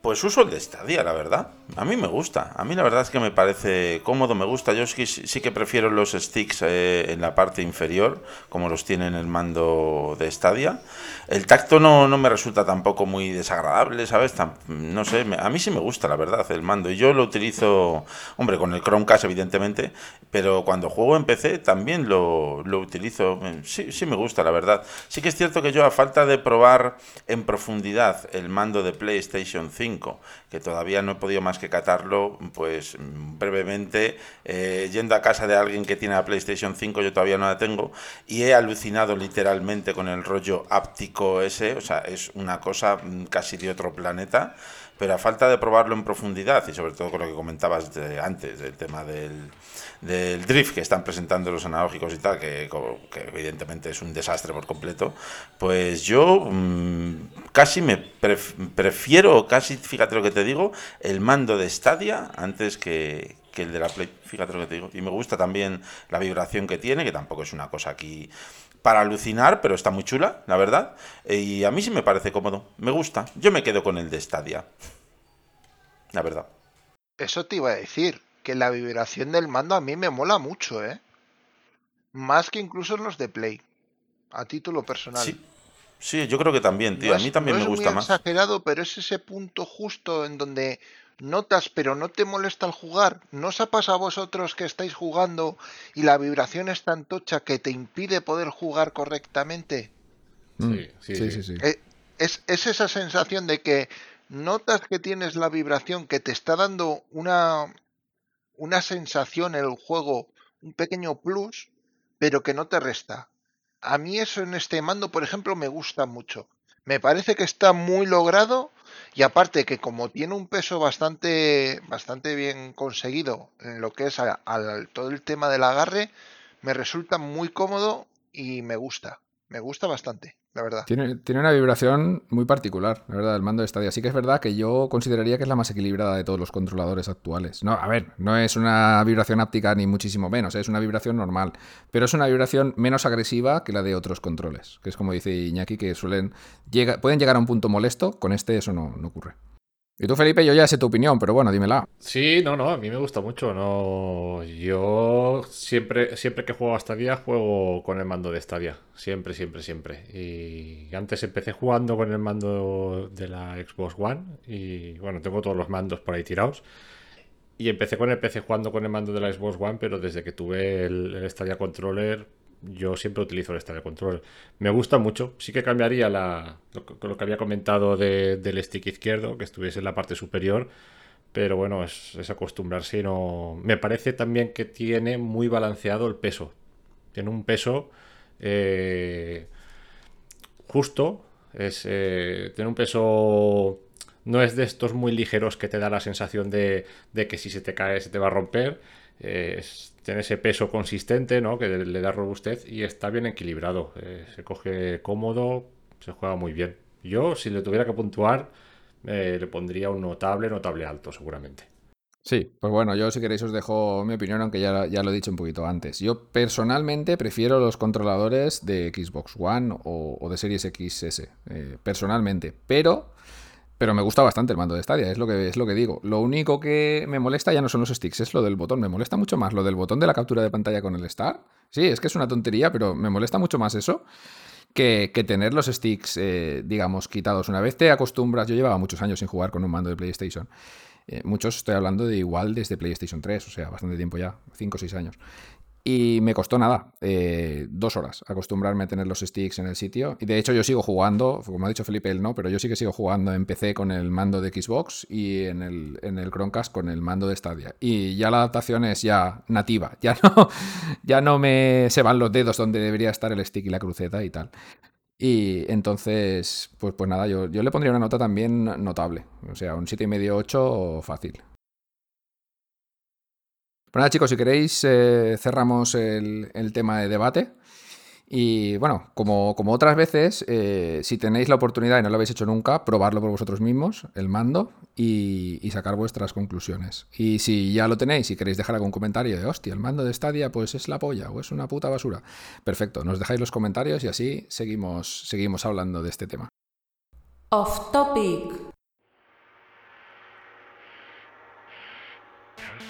pues uso el de Stadia, la verdad. A mí me gusta. A mí la verdad es que me parece cómodo, me gusta. Yo sí, que prefiero los sticks eh, en la parte inferior, como los tiene en el mando de Stadia. El tacto no, no me resulta tampoco muy desagradable, ¿sabes? no sé, a mí sí me gusta, la verdad, el mando. Y yo lo utilizo, hombre, con el Chromecast, evidentemente, pero cuando juego en PC también lo, lo utilizo. Sí, sí me gusta, la verdad. Sí que es cierto que yo, a falta de probar en profundidad el mando de PlayStation 5, que todavía no he podido más que catarlo, pues brevemente, eh, yendo a casa de alguien que tiene la PlayStation 5, yo todavía no la tengo, y he alucinado literalmente con el rollo áptico ese, o sea, es una cosa mm, casi de otro planeta pero a falta de probarlo en profundidad y sobre todo con lo que comentabas antes del tema del, del, drift que están presentando los analógicos y tal, que, evidentemente es un desastre por completo, pues yo mm, casi me prefiero, casi fíjate lo que te digo, el mando de Stadia antes que, que el de la Play. Fíjate lo que te digo. Y me gusta también la vibración que tiene, que tampoco es una cosa aquí para alucinar, pero está muy chula, la verdad. Y a mí sí me parece cómodo. Me gusta. Yo me quedo con el de Stadia. La verdad. Eso te iba a decir, que la vibración del mando a mí me mola mucho, ¿eh? Más que incluso los de Play, a título personal. Sí. Sí, yo creo que también, tío. No a mí también no me es gusta muy más. exagerado, pero es ese punto justo en donde notas, pero no te molesta al jugar. ¿No os ha pasado a vosotros que estáis jugando y la vibración es tan tocha que te impide poder jugar correctamente? Mm, Sí, sí, sí, sí. sí, sí. Eh, Es, es esa sensación de que notas que tienes la vibración que te está dando una, una sensación en el juego, un pequeño plus, pero que no te resta. A mí eso en este mando, por ejemplo, me gusta mucho. Me parece que está muy logrado y aparte que como tiene un peso bastante, bastante bien conseguido en lo que es a- al- todo el tema del agarre, me resulta muy cómodo y me gusta. Me gusta bastante, la verdad. Tiene, tiene una vibración muy particular, la verdad, el mando de Stadia. Sí que es verdad que yo consideraría que es la más equilibrada de todos los controladores actuales. No, a ver, no es una vibración áptica ni muchísimo menos, es una vibración normal, pero es una vibración menos agresiva que la de otros controles, que es como dice Iñaki, que suelen llega, pueden llegar a un punto molesto, con este eso no, no ocurre. Y tú, Felipe, yo ya sé tu opinión, pero bueno, dímela. Sí, no, no, a mí me gusta mucho. No, yo siempre, siempre que juego a Stadia juego con el mando de Stadia, siempre, siempre, siempre. Y antes empecé jugando con el mando de la Xbox One y bueno, tengo todos los mandos por ahí tirados. Y empecé con el PC jugando con el mando de la Xbox One, pero desde que tuve el, el Stadia Controller, yo siempre utilizo el Stadia Controller. Me gusta mucho. Sí que cambiaría la, lo, que- había comentado de- del stick izquierdo, que estuviese en la parte superior. Pero bueno, es, acostumbrarse no. Me parece también que tiene muy balanceado el peso. Tiene un peso eh, justo. Es, eh, tiene un peso. No es de estos muy ligeros que te da la sensación de, de que si se te cae se te va a romper. Eh, es- tiene ese peso consistente, ¿no? Que le da robustez y está bien equilibrado. Eh, se coge cómodo, se juega muy bien. Yo, si le tuviera que puntuar, eh, le pondría un notable, notable alto, seguramente. Sí, pues bueno, yo si queréis os dejo mi opinión, aunque ya, ya lo he dicho un poquito antes. Yo personalmente prefiero los controladores de Xbox One o, de Series XS, eh, personalmente, pero, pero me gusta bastante el mando de Stadia, es lo, que, es lo que digo. Lo único que me molesta ya no son los sticks, es lo del botón, me molesta mucho más lo del botón de la captura de pantalla con el Star. Sí, es que es una tontería, pero me molesta mucho más eso que, que tener los sticks, eh, digamos, quitados. Una vez te acostumbras, yo llevaba muchos años sin jugar con un mando de PlayStation. Eh, muchos estoy hablando de igual desde PlayStation 3, o sea, bastante tiempo ya, 5 o 6 años. Y me costó nada, eh, dos horas, acostumbrarme a tener los sticks en el sitio. Y de hecho yo sigo jugando, como ha dicho Felipe, él no, pero yo sí que sigo jugando en PC con el mando de Xbox y en el, en el Chromecast con el mando de Stadia. Y ya la adaptación es ya nativa, ya no, ya no me se van los dedos donde debería estar el stick y la cruceta y tal. Y entonces, pues, pues nada, yo, yo le pondría una nota también notable. O sea, un 7,5-8 fácil. Pues nada, chicos, si queréis, eh, cerramos el, tema de debate. Y bueno, como, como otras veces, eh, si tenéis la oportunidad y no lo habéis hecho nunca, probarlo por vosotros mismos, el mando, y, y sacar vuestras conclusiones. Y si ya lo tenéis y queréis dejar algún comentario de, hostia, el mando de Stadia pues es la polla o es una puta basura, perfecto, nos dejáis los comentarios y así seguimos, seguimos hablando de este tema. Off topic.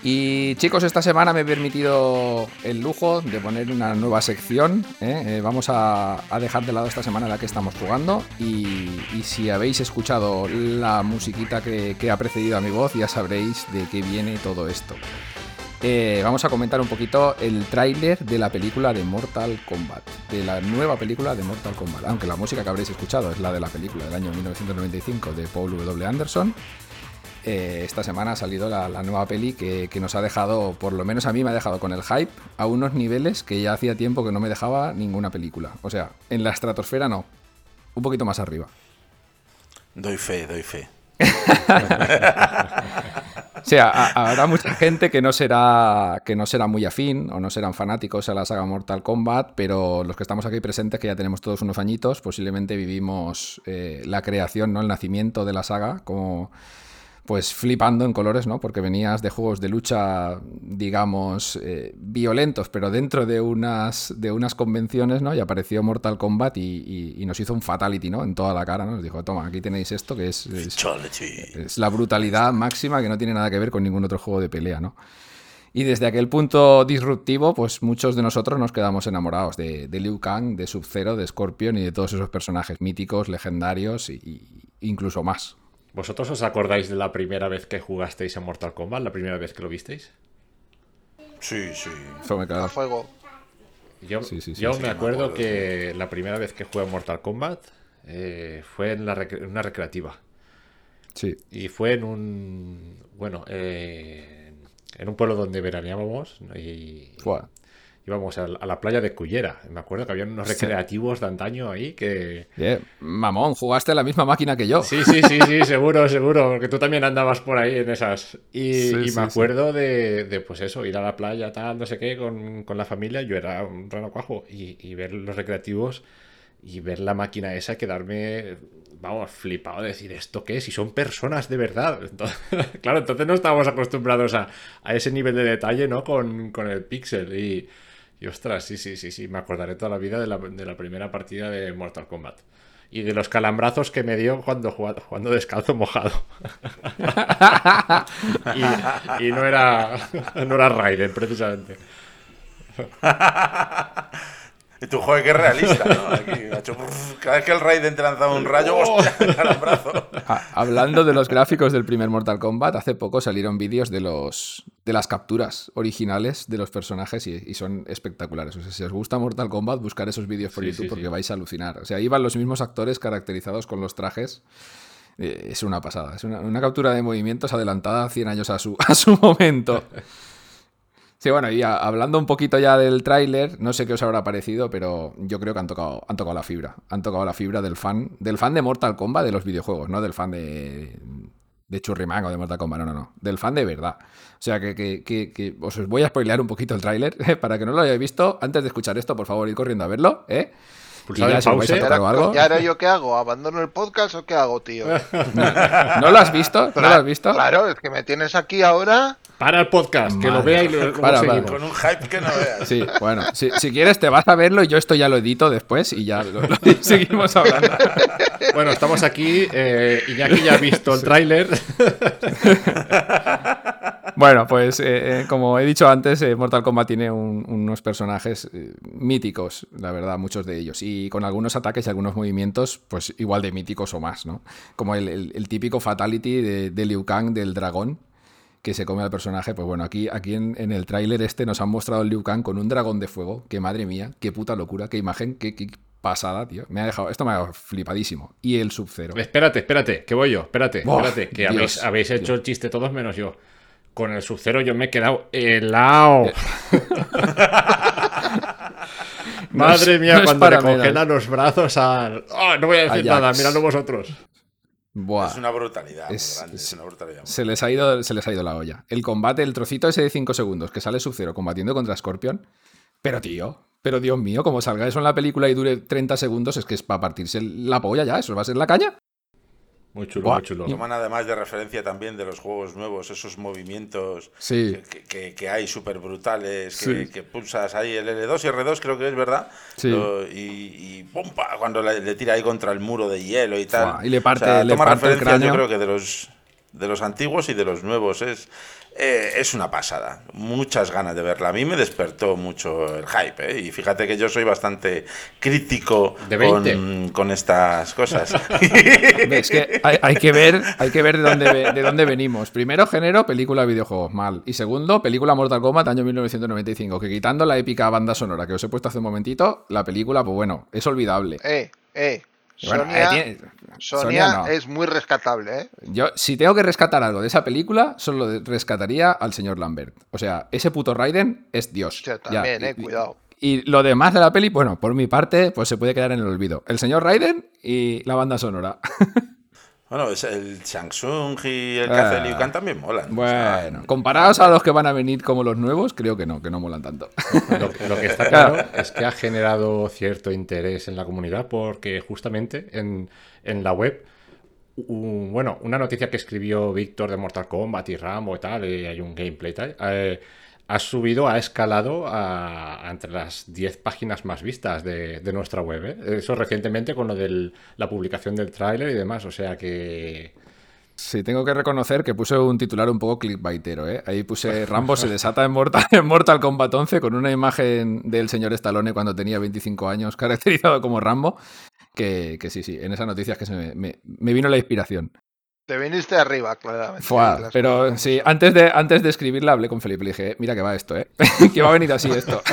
Y chicos, esta semana me he permitido el lujo de poner una nueva sección. ¿eh? Eh, vamos a, dejar de lado esta semana la que estamos jugando. Y, si habéis escuchado la musiquita que, que ha precedido a mi voz, ya sabréis de qué viene todo esto. Eh, vamos a comentar un poquito el tráiler de la película de Mortal Kombat, de la nueva película de Mortal Kombat, aunque la música que habréis escuchado es la de la película del año 1995 de Paul W. Anderson. Eh, esta semana ha salido la, la nueva peli que, que nos ha dejado, por lo menos a mí me ha dejado con el hype, a unos niveles que ya hacía tiempo que no me dejaba ninguna película. O sea, en la estratosfera no, un poquito más arriba. Doy fe, doy fe. sea, ha- habrá mucha gente que no será que no será muy afín o no serán fanáticos a la saga Mortal Kombat, pero los que estamos aquí presentes, que ya tenemos todos unos añitos, posiblemente vivimos eh, la creación, ¿no? El nacimiento de la saga, como pues flipando en colores, ¿no? Porque venías de juegos de lucha, digamos, eh, violentos, pero dentro de unas, de unas convenciones, ¿no? Y apareció Mortal Kombat y, y- y nos hizo un fatality, ¿no? En toda la cara, ¿no? Nos dijo, toma, aquí tenéis esto, que es- es es la brutalidad máxima que no tiene nada que ver con ningún otro juego de pelea, ¿no? Y desde aquel punto disruptivo, pues muchos de nosotros nos quedamos enamorados de, de Liu Kang, de Sub-Zero, de Scorpion y de todos esos personajes míticos, legendarios e incluso más. ¿Vosotros os acordáis de la primera vez que jugasteis a Mortal Kombat? ¿La primera vez que lo visteis? Sí, sí. A fuego. Yo, Sí, sí, sí, yo sí, me me acuerdo acuerdo, que la primera vez que jugué a Mortal Kombat eh, fue en, la recre- una recreativa. Sí. Y fue en un. Bueno, eh, en un pueblo donde veraneábamos ¿no? y Fue. Íbamos a, la- playa de Cullera. Me acuerdo que había unos Sí. recreativos de antaño ahí que. Bien. Mamón, jugaste a la misma máquina que yo. Sí, sí, sí, sí, seguro, seguro, porque tú también andabas por ahí en esas. Y, Sí, y sí, me acuerdo de, de, pues eso, ir a la playa, tal, no sé qué, con, con la familia. Yo era un rano cuajo y, y ver los recreativos y ver la máquina esa, quedarme, vamos, flipado de decir, ¿esto qué es? Y son personas de verdad. Entonces, claro, entonces no estábamos acostumbrados a, a ese nivel de detalle, ¿no? Con, con el pixel. Y, y ostras, sí, sí, sí, sí, me acordaré toda la vida de la, de la primera partida de Mortal Kombat. Y de los calambrazos que me dio cuando jugando, jugando descalzo mojado. y, no era no era Raiden, precisamente. Y tu joder, qué realista, ¿no? Aquí, cada vez que el Raiden te lanzaba un rayo, hostia, calambrazo. Ah, hablando de los gráficos del primer Mortal Kombat, hace poco salieron vídeos de los de las capturas originales de los personajes y, y son espectaculares. O sea, si os gusta Mortal Kombat, buscar esos vídeos por Sí, YouTube sí, porque sí. vais a alucinar. O sea, iban los mismos actores caracterizados con los trajes. Eh, es una pasada. Es una, una captura de movimientos adelantada 100 años a su, a su momento. Sí, bueno, y a- hablando un poquito ya del tráiler, no sé qué os habrá parecido, pero yo creo que han tocado, han tocado la fibra. Han tocado la fibra del fan, del fan de Mortal Kombat de los videojuegos, no del fan de, de Churrimán o de Mortal Kombat, no, no, no. Del fan de verdad. O sea, que, que- que- que os voy a spoilear un poquito el tráiler, para que no lo hayáis visto. Antes de escuchar esto, por favor, id corriendo a verlo, ¿eh? Y ya, el si os vais a pause. ¿Y tocar o algo. ahora, y ahora yo qué hago? ¿Abandono el podcast o qué hago, tío? ¿No lo has visto? ¿No lo has visto? Claro, es que me tienes aquí ahora. Para el podcast, que lo vea y lo, Para, para. Con un hype que no veas. Sí, bueno, si, si quieres te vas a verlo y yo esto ya lo edito después y ya lo- lo- seguimos hablando. Bueno, estamos aquí. Eh, Iñaki ya ha visto el tráiler. Bueno, pues eh, eh, como he dicho antes, eh, Mortal Kombat tiene un- unos personajes eh, míticos, la verdad, muchos de ellos, y con algunos ataques y algunos movimientos, pues igual de míticos o más, ¿no? Como el, el- el típico fatality de, de Liu Kang del dragón, que se come al personaje. Pues bueno, aquí, aquí en, en el tráiler este nos han mostrado el Liu Kang con un dragón de fuego, que madre mía, qué puta locura, qué imagen, qué, qué pasada, tío. Me ha dejado, esto me ha dejado flipadísimo. Y el Sub-Zero. Espérate, espérate, que voy yo. Espérate, espérate, que Dios, habéis, habéis hecho el chiste todos menos yo. Con el sub yo me he quedado helado. Eh, Madre mía, no es cuando le congela los brazos al. ¡Ah! no voy a decir Ajax. nada, miradlo vosotros. Buah. Es una brutalidad Es- grande, es, es- una brutalidad. Se les, ha ido, se les ha ido la olla. El combate, el trocito ese de 5 segundos que sale Sub-Zero combatiendo contra Scorpion. Pero tío, pero Dios mío, como salga eso en la película y dure 30 segundos, es que es para partirse la polla ya, eso va a ser la caña. Muy chulo, Buah. muy chulo. Toman además de referencia también de los juegos nuevos, esos movimientos Sí. que, que- que hay súper brutales, que, Sí. que pulsas ahí el L2 y R2 creo que es verdad, Sí. Lo- y, y ¡pum! pa, cuando le, le tira ahí contra el muro de hielo y tal. Fua, y le parte- O sea, le toma parte el referencias yo cráneo. creo que de los de los antiguos y de los nuevos es eh, es una pasada, muchas ganas de verla. A mí me despertó mucho el hype, ¿eh? y fíjate que yo soy bastante crítico De 20. con, con estas cosas. Es que hay, hay que ver, hay que ver de dónde, de dónde venimos. Primero, género, película videojuegos, mal. Y segundo, película Mortal Kombat, año 1995, que quitando la épica banda sonora que os he puesto hace un momentito, la película, pues bueno, es olvidable. Eh, eh. Bueno, Sonia, eh, tiene- Sonia Sonia no. es muy rescatable, ¿eh? Yo, si tengo que rescatar algo de esa película, solo rescataría al señor Lambert. O sea, ese puto Raiden es Dios. Yo Ya, también, y- eh, cuidado. Y lo demás de la peli, bueno, por mi parte, pues se puede quedar en el olvido. El señor Raiden y la banda sonora. Bueno, es el Samsung y el que hace Ah. Liu Kang también molan. Bueno, comparados a los que van a venir como los nuevos, creo que no, que no molan tanto. Lo, lo que está claro es que ha generado cierto interés en la comunidad porque justamente en, en la web, u- bueno, una noticia que escribió Víctor de Mortal Kombat y Rambo y tal, y hay un gameplay y tal, eh, ha subido, ha escalado a, a entre las 10 páginas más vistas de, de nuestra web. ¿eh? Eso recientemente con lo de la publicación del tráiler y demás, o sea que... Sí, tengo que reconocer que puse un titular un poco clickbaitero, ¿eh? Ahí puse Rambo se desata en Mortal, en Mortal Kombat 11 con una imagen del señor Stallone cuando tenía 25 años, caracterizado como Rambo. Que, que sí, sí, en esa noticia es que se me, me- me vino la inspiración. Te viniste arriba, claramente. Fua, pero sí, antes de, antes de escribirla hablé con Felipe y le dije, mira que va esto, ¿eh? que va a venir así esto.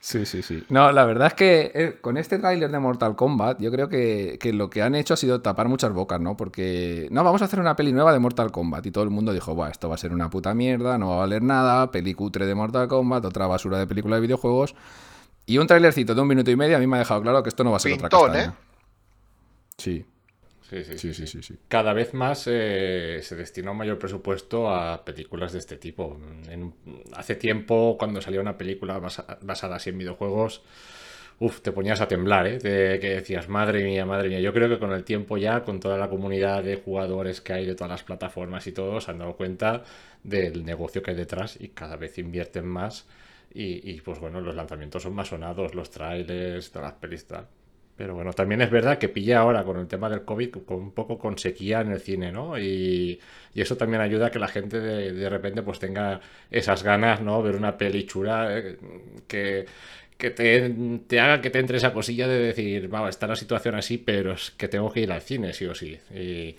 Sí, sí, sí. No, la verdad es que eh, con este tráiler de Mortal Kombat, yo creo que, que lo que han hecho ha sido tapar muchas bocas, ¿no? Porque, no, vamos a hacer una peli nueva de Mortal Kombat. Y todo el mundo dijo, Buah, esto va a ser una puta mierda, no va a valer nada, peli cutre de Mortal Kombat, otra basura de película de videojuegos. Y un trailercito de un minuto y medio a mí me ha dejado claro que esto no va a ser otra Pintón, castaña. ¿eh? Sí, Sí, sí, sí, sí, sí, sí. cada vez más eh, se destina un mayor presupuesto a películas de este tipo. En- hace tiempo, cuando salía una película basa- basada así en videojuegos, uf, te ponías a temblar, ¿eh? De que decías, madre mía, madre mía. Yo creo que con el tiempo ya, con toda la comunidad de jugadores que hay de todas las plataformas y todo, se han dado cuenta del negocio que hay detrás y cada vez invierten más. Y, y, pues bueno, los lanzamientos son más sonados, los trailers, todas las pelis, tal. Pero bueno, también es verdad que pilla ahora con el tema del COVID un poco con sequía en el cine, ¿no? Y, y eso también ayuda a que la gente de, de repente pues tenga esas ganas, ¿no? Ver una peli chula eh, que, que te, te haga que te entre esa cosilla de decir, va, está la situación así, pero es que tengo que ir al cine, sí o sí. Y,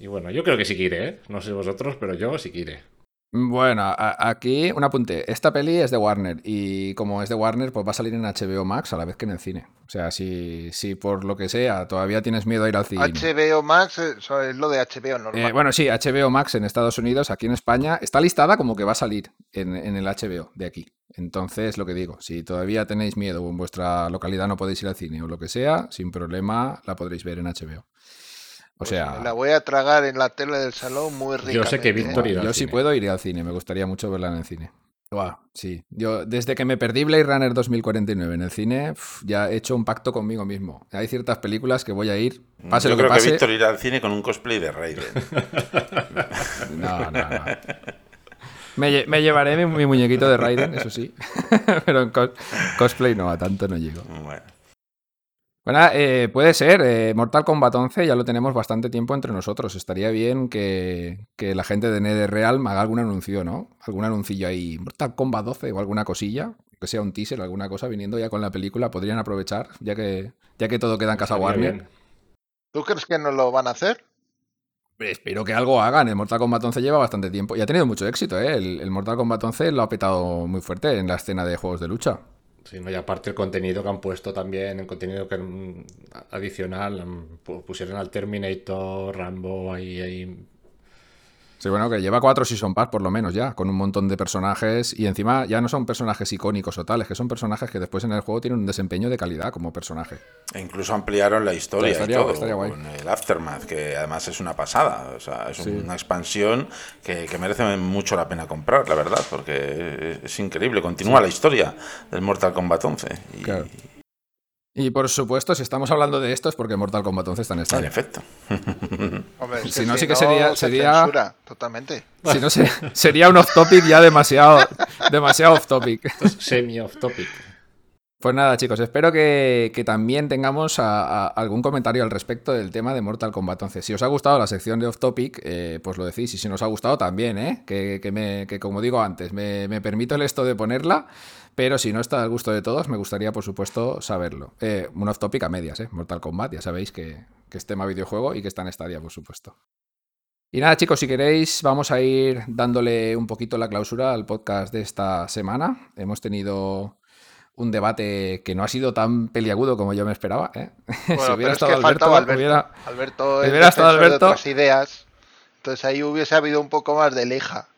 y bueno, yo creo que sí que iré, ¿eh? No sé vosotros, pero yo sí que iré. Bueno, a- aquí un apunte. Esta peli es de Warner y como es de Warner, pues va a salir en HBO Max a la vez que en el cine. O sea, si, si por lo que sea todavía tienes miedo a ir al cine. HBO Max eh, eso es lo de HBO normal. Eh, bueno, sí, HBO Max en Estados Unidos, aquí en España, está listada como que va a salir en, en el HBO de aquí. Entonces, lo que digo, si todavía tenéis miedo o en vuestra localidad no podéis ir al cine o lo que sea, sin problema la podréis ver en HBO. O Pues sea, me la voy a tragar en la tele del salón muy rica. Yo sé que Víctor irá yo cine. puedo iré al cine, me gustaría mucho verla en el cine. Sí, yo desde que me perdí Blade Runner 2049 en el cine, ya he hecho un pacto conmigo mismo. Hay ciertas películas que voy a ir, pase Yo lo que creo que pase. Víctor irá al cine con un cosplay de Raiden. No, no, no. Me, lle- me llevaré mi, mi muñequito de Raiden, eso sí. Pero en cos- cosplay no, a tanto no llego. Bueno. Bueno, eh, puede ser. eh, Mortal Kombat 11 ya lo tenemos bastante tiempo entre nosotros. Estaría bien que, que la gente de NetherRealm haga algún anuncio, ¿no? Algún anuncillo ahí. Mortal Kombat 12 o alguna cosilla. Que sea un teaser, alguna cosa viniendo ya con la película. Podrían aprovechar, ya que, ya que todo queda en casa Estaría Warner. bien. ¿Tú crees que no lo van a hacer? Espero que algo hagan. El Mortal Kombat 11 lleva bastante tiempo y ha tenido mucho éxito, ¿eh? El, el Mortal Kombat 11 lo ha petado muy fuerte en la escena de juegos de lucha. Sí, no, y aparte el contenido que han puesto también, el contenido que mm, adicional, mm, pu- pusieron al Terminator, Rambo, ahí, ahí. Sí, bueno, que lleva cuatro Season Pass por lo menos ya, con un montón de personajes y encima ya no son personajes icónicos o tales, que son personajes que después en el juego tienen un desempeño de calidad como personaje. E incluso ampliaron la historia y todo, guay. con el Aftermath, que además es una pasada. O sea, es Sí. una expansión que, que merece mucho la pena comprar, la verdad, porque es increíble. Continúa la historia del Mortal Kombat 11. Y, Claro. Y por supuesto, si estamos hablando de esto es porque Mortal Kombat 11 está en En Stadia. efecto. Hombre, Si no, sí que sería- se sería- censura totalmente. Si no, se- sería un off topic ya demasiado, demasiado off topic. Esto es semi-off topic. Pues nada, chicos, espero que, que también tengamos a- a algún comentario al respecto del tema de Mortal Kombat 11. Si os ha gustado la sección de Off Topic, eh, pues lo decís. Y si nos ha gustado, también, ¿eh? Que, que me- que como digo antes, me, me permito el esto de ponerla. Pero si no está al gusto de todos, me gustaría, por supuesto, saberlo. Eh, un Off Topic a medias, ¿eh? Mortal Kombat, ya sabéis que, que es tema videojuego y que está en Stadia, por supuesto. Y nada, chicos, si queréis, vamos a ir dándole un poquito la clausura al podcast de esta semana. Hemos tenido un debate que no ha sido tan peliagudo como yo me esperaba. ¿eh? Bueno, si hubiera es que estado Alberto, Alberto. hubiera- Alberto hubiera estado de Alberto- otras ideas. Entonces ahí hubiese habido un poco más de leja.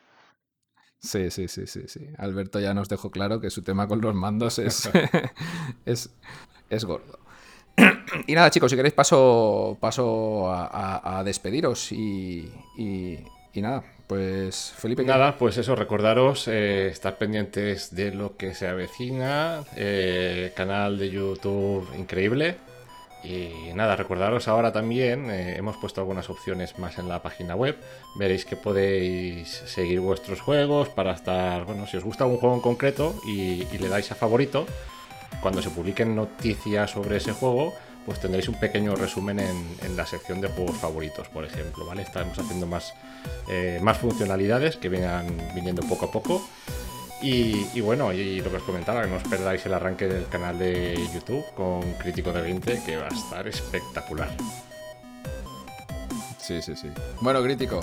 Sí, sí, sí, sí, sí. Alberto ya nos dejó claro que su tema con los mandos es, es, es gordo. y nada, chicos, si queréis paso, paso a, despediros y, y, nada, pues Felipe. Nada, pues eso, recordaros, eh, estar pendientes de lo que se avecina, eh, canal de YouTube increíble. Y nada, recordaros ahora también, eh, hemos puesto algunas opciones más en la página web. Veréis que podéis seguir vuestros juegos para estar, bueno, si os gusta un juego en concreto y, le dais a favorito, cuando se publiquen noticias sobre ese juego, pues tendréis un pequeño resumen en, la sección de juegos favoritos, por ejemplo, ¿vale? Estamos haciendo más, eh, más funcionalidades que vengan viniendo poco a poco. Y, bueno, y lo que os comentaba, que no os perdáis el arranque del canal de YouTube con Crítico de 20, que va a estar espectacular. Sí, sí, sí. Bueno, Crítico,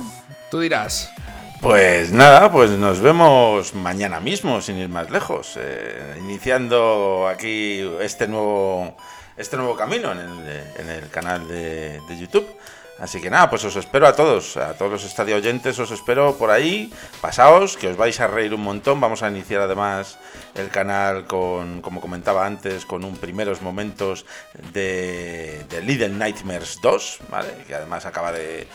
tú dirás. Pues nada, pues nos vemos mañana mismo, sin ir más lejos, eh, iniciando aquí este nuevo, este nuevo camino en el, canal de YouTube. Así que nada, pues os espero a todos, a todos los estadio oyentes, os espero por ahí. Pasaos, que os vais a reír un montón. Vamos a iniciar además el canal con, como comentaba antes, con un primeros momentos de, Little Nightmares 2, ¿vale? Que además acaba de,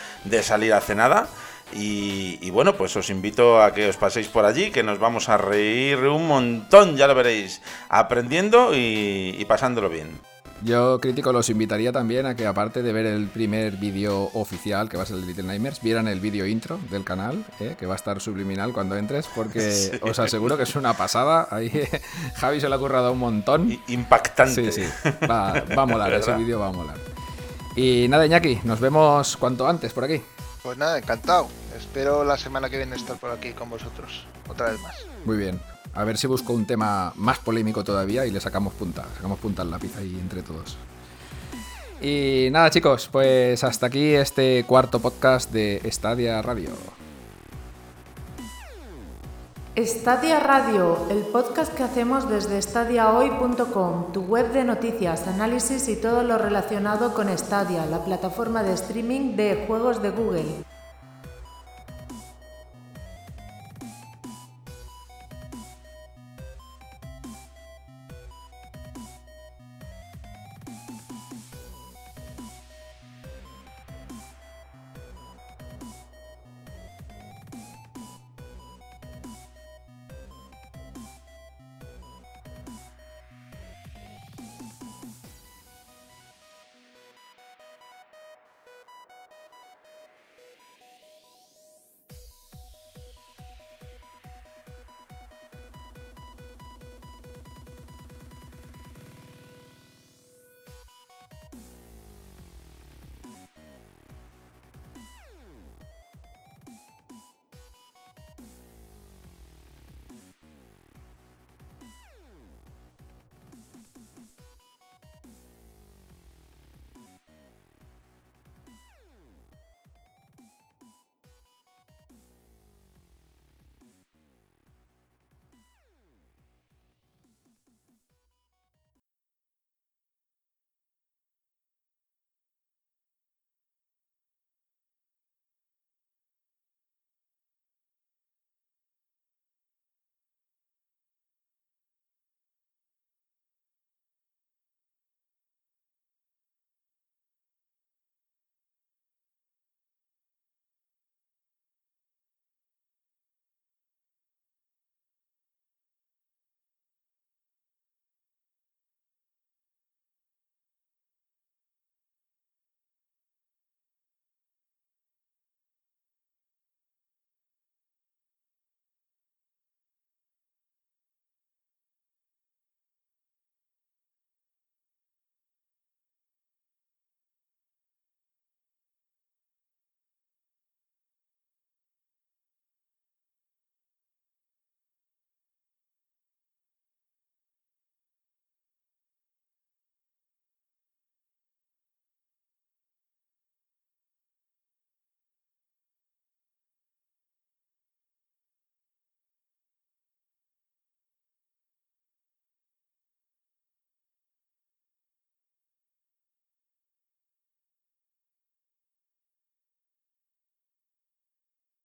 salir hace nada. Y, bueno, pues os invito a que os paséis por allí, que nos vamos a reír un montón, ya lo veréis, aprendiendo y pasándolo bien. Yo, crítico, los invitaría también a que, aparte de ver el primer vídeo oficial, que va a ser el Little Nightmares, vieran el vídeo intro del canal, ¿eh? que va a estar subliminal cuando entres, porque os aseguro que es una pasada. Ahí Javi se lo ha currado un montón. Impactante. Sí, sí. Va, a molar, ese vídeo va a molar. Y nada, Iñaki, nos vemos cuanto antes por aquí. Pues nada, encantado. Espero la semana que viene estar por aquí con vosotros. Otra vez más. Muy bien. A ver si busco un tema más polémico todavía y le sacamos punta. Sacamos punta al lápiz ahí entre todos. Y nada, chicos, pues hasta aquí este cuarto podcast de Stadia Radio. Stadia Radio, el podcast que hacemos desde stadiahoy.com, tu web de noticias, análisis y todo lo relacionado con Stadia, la plataforma de streaming de juegos de Google.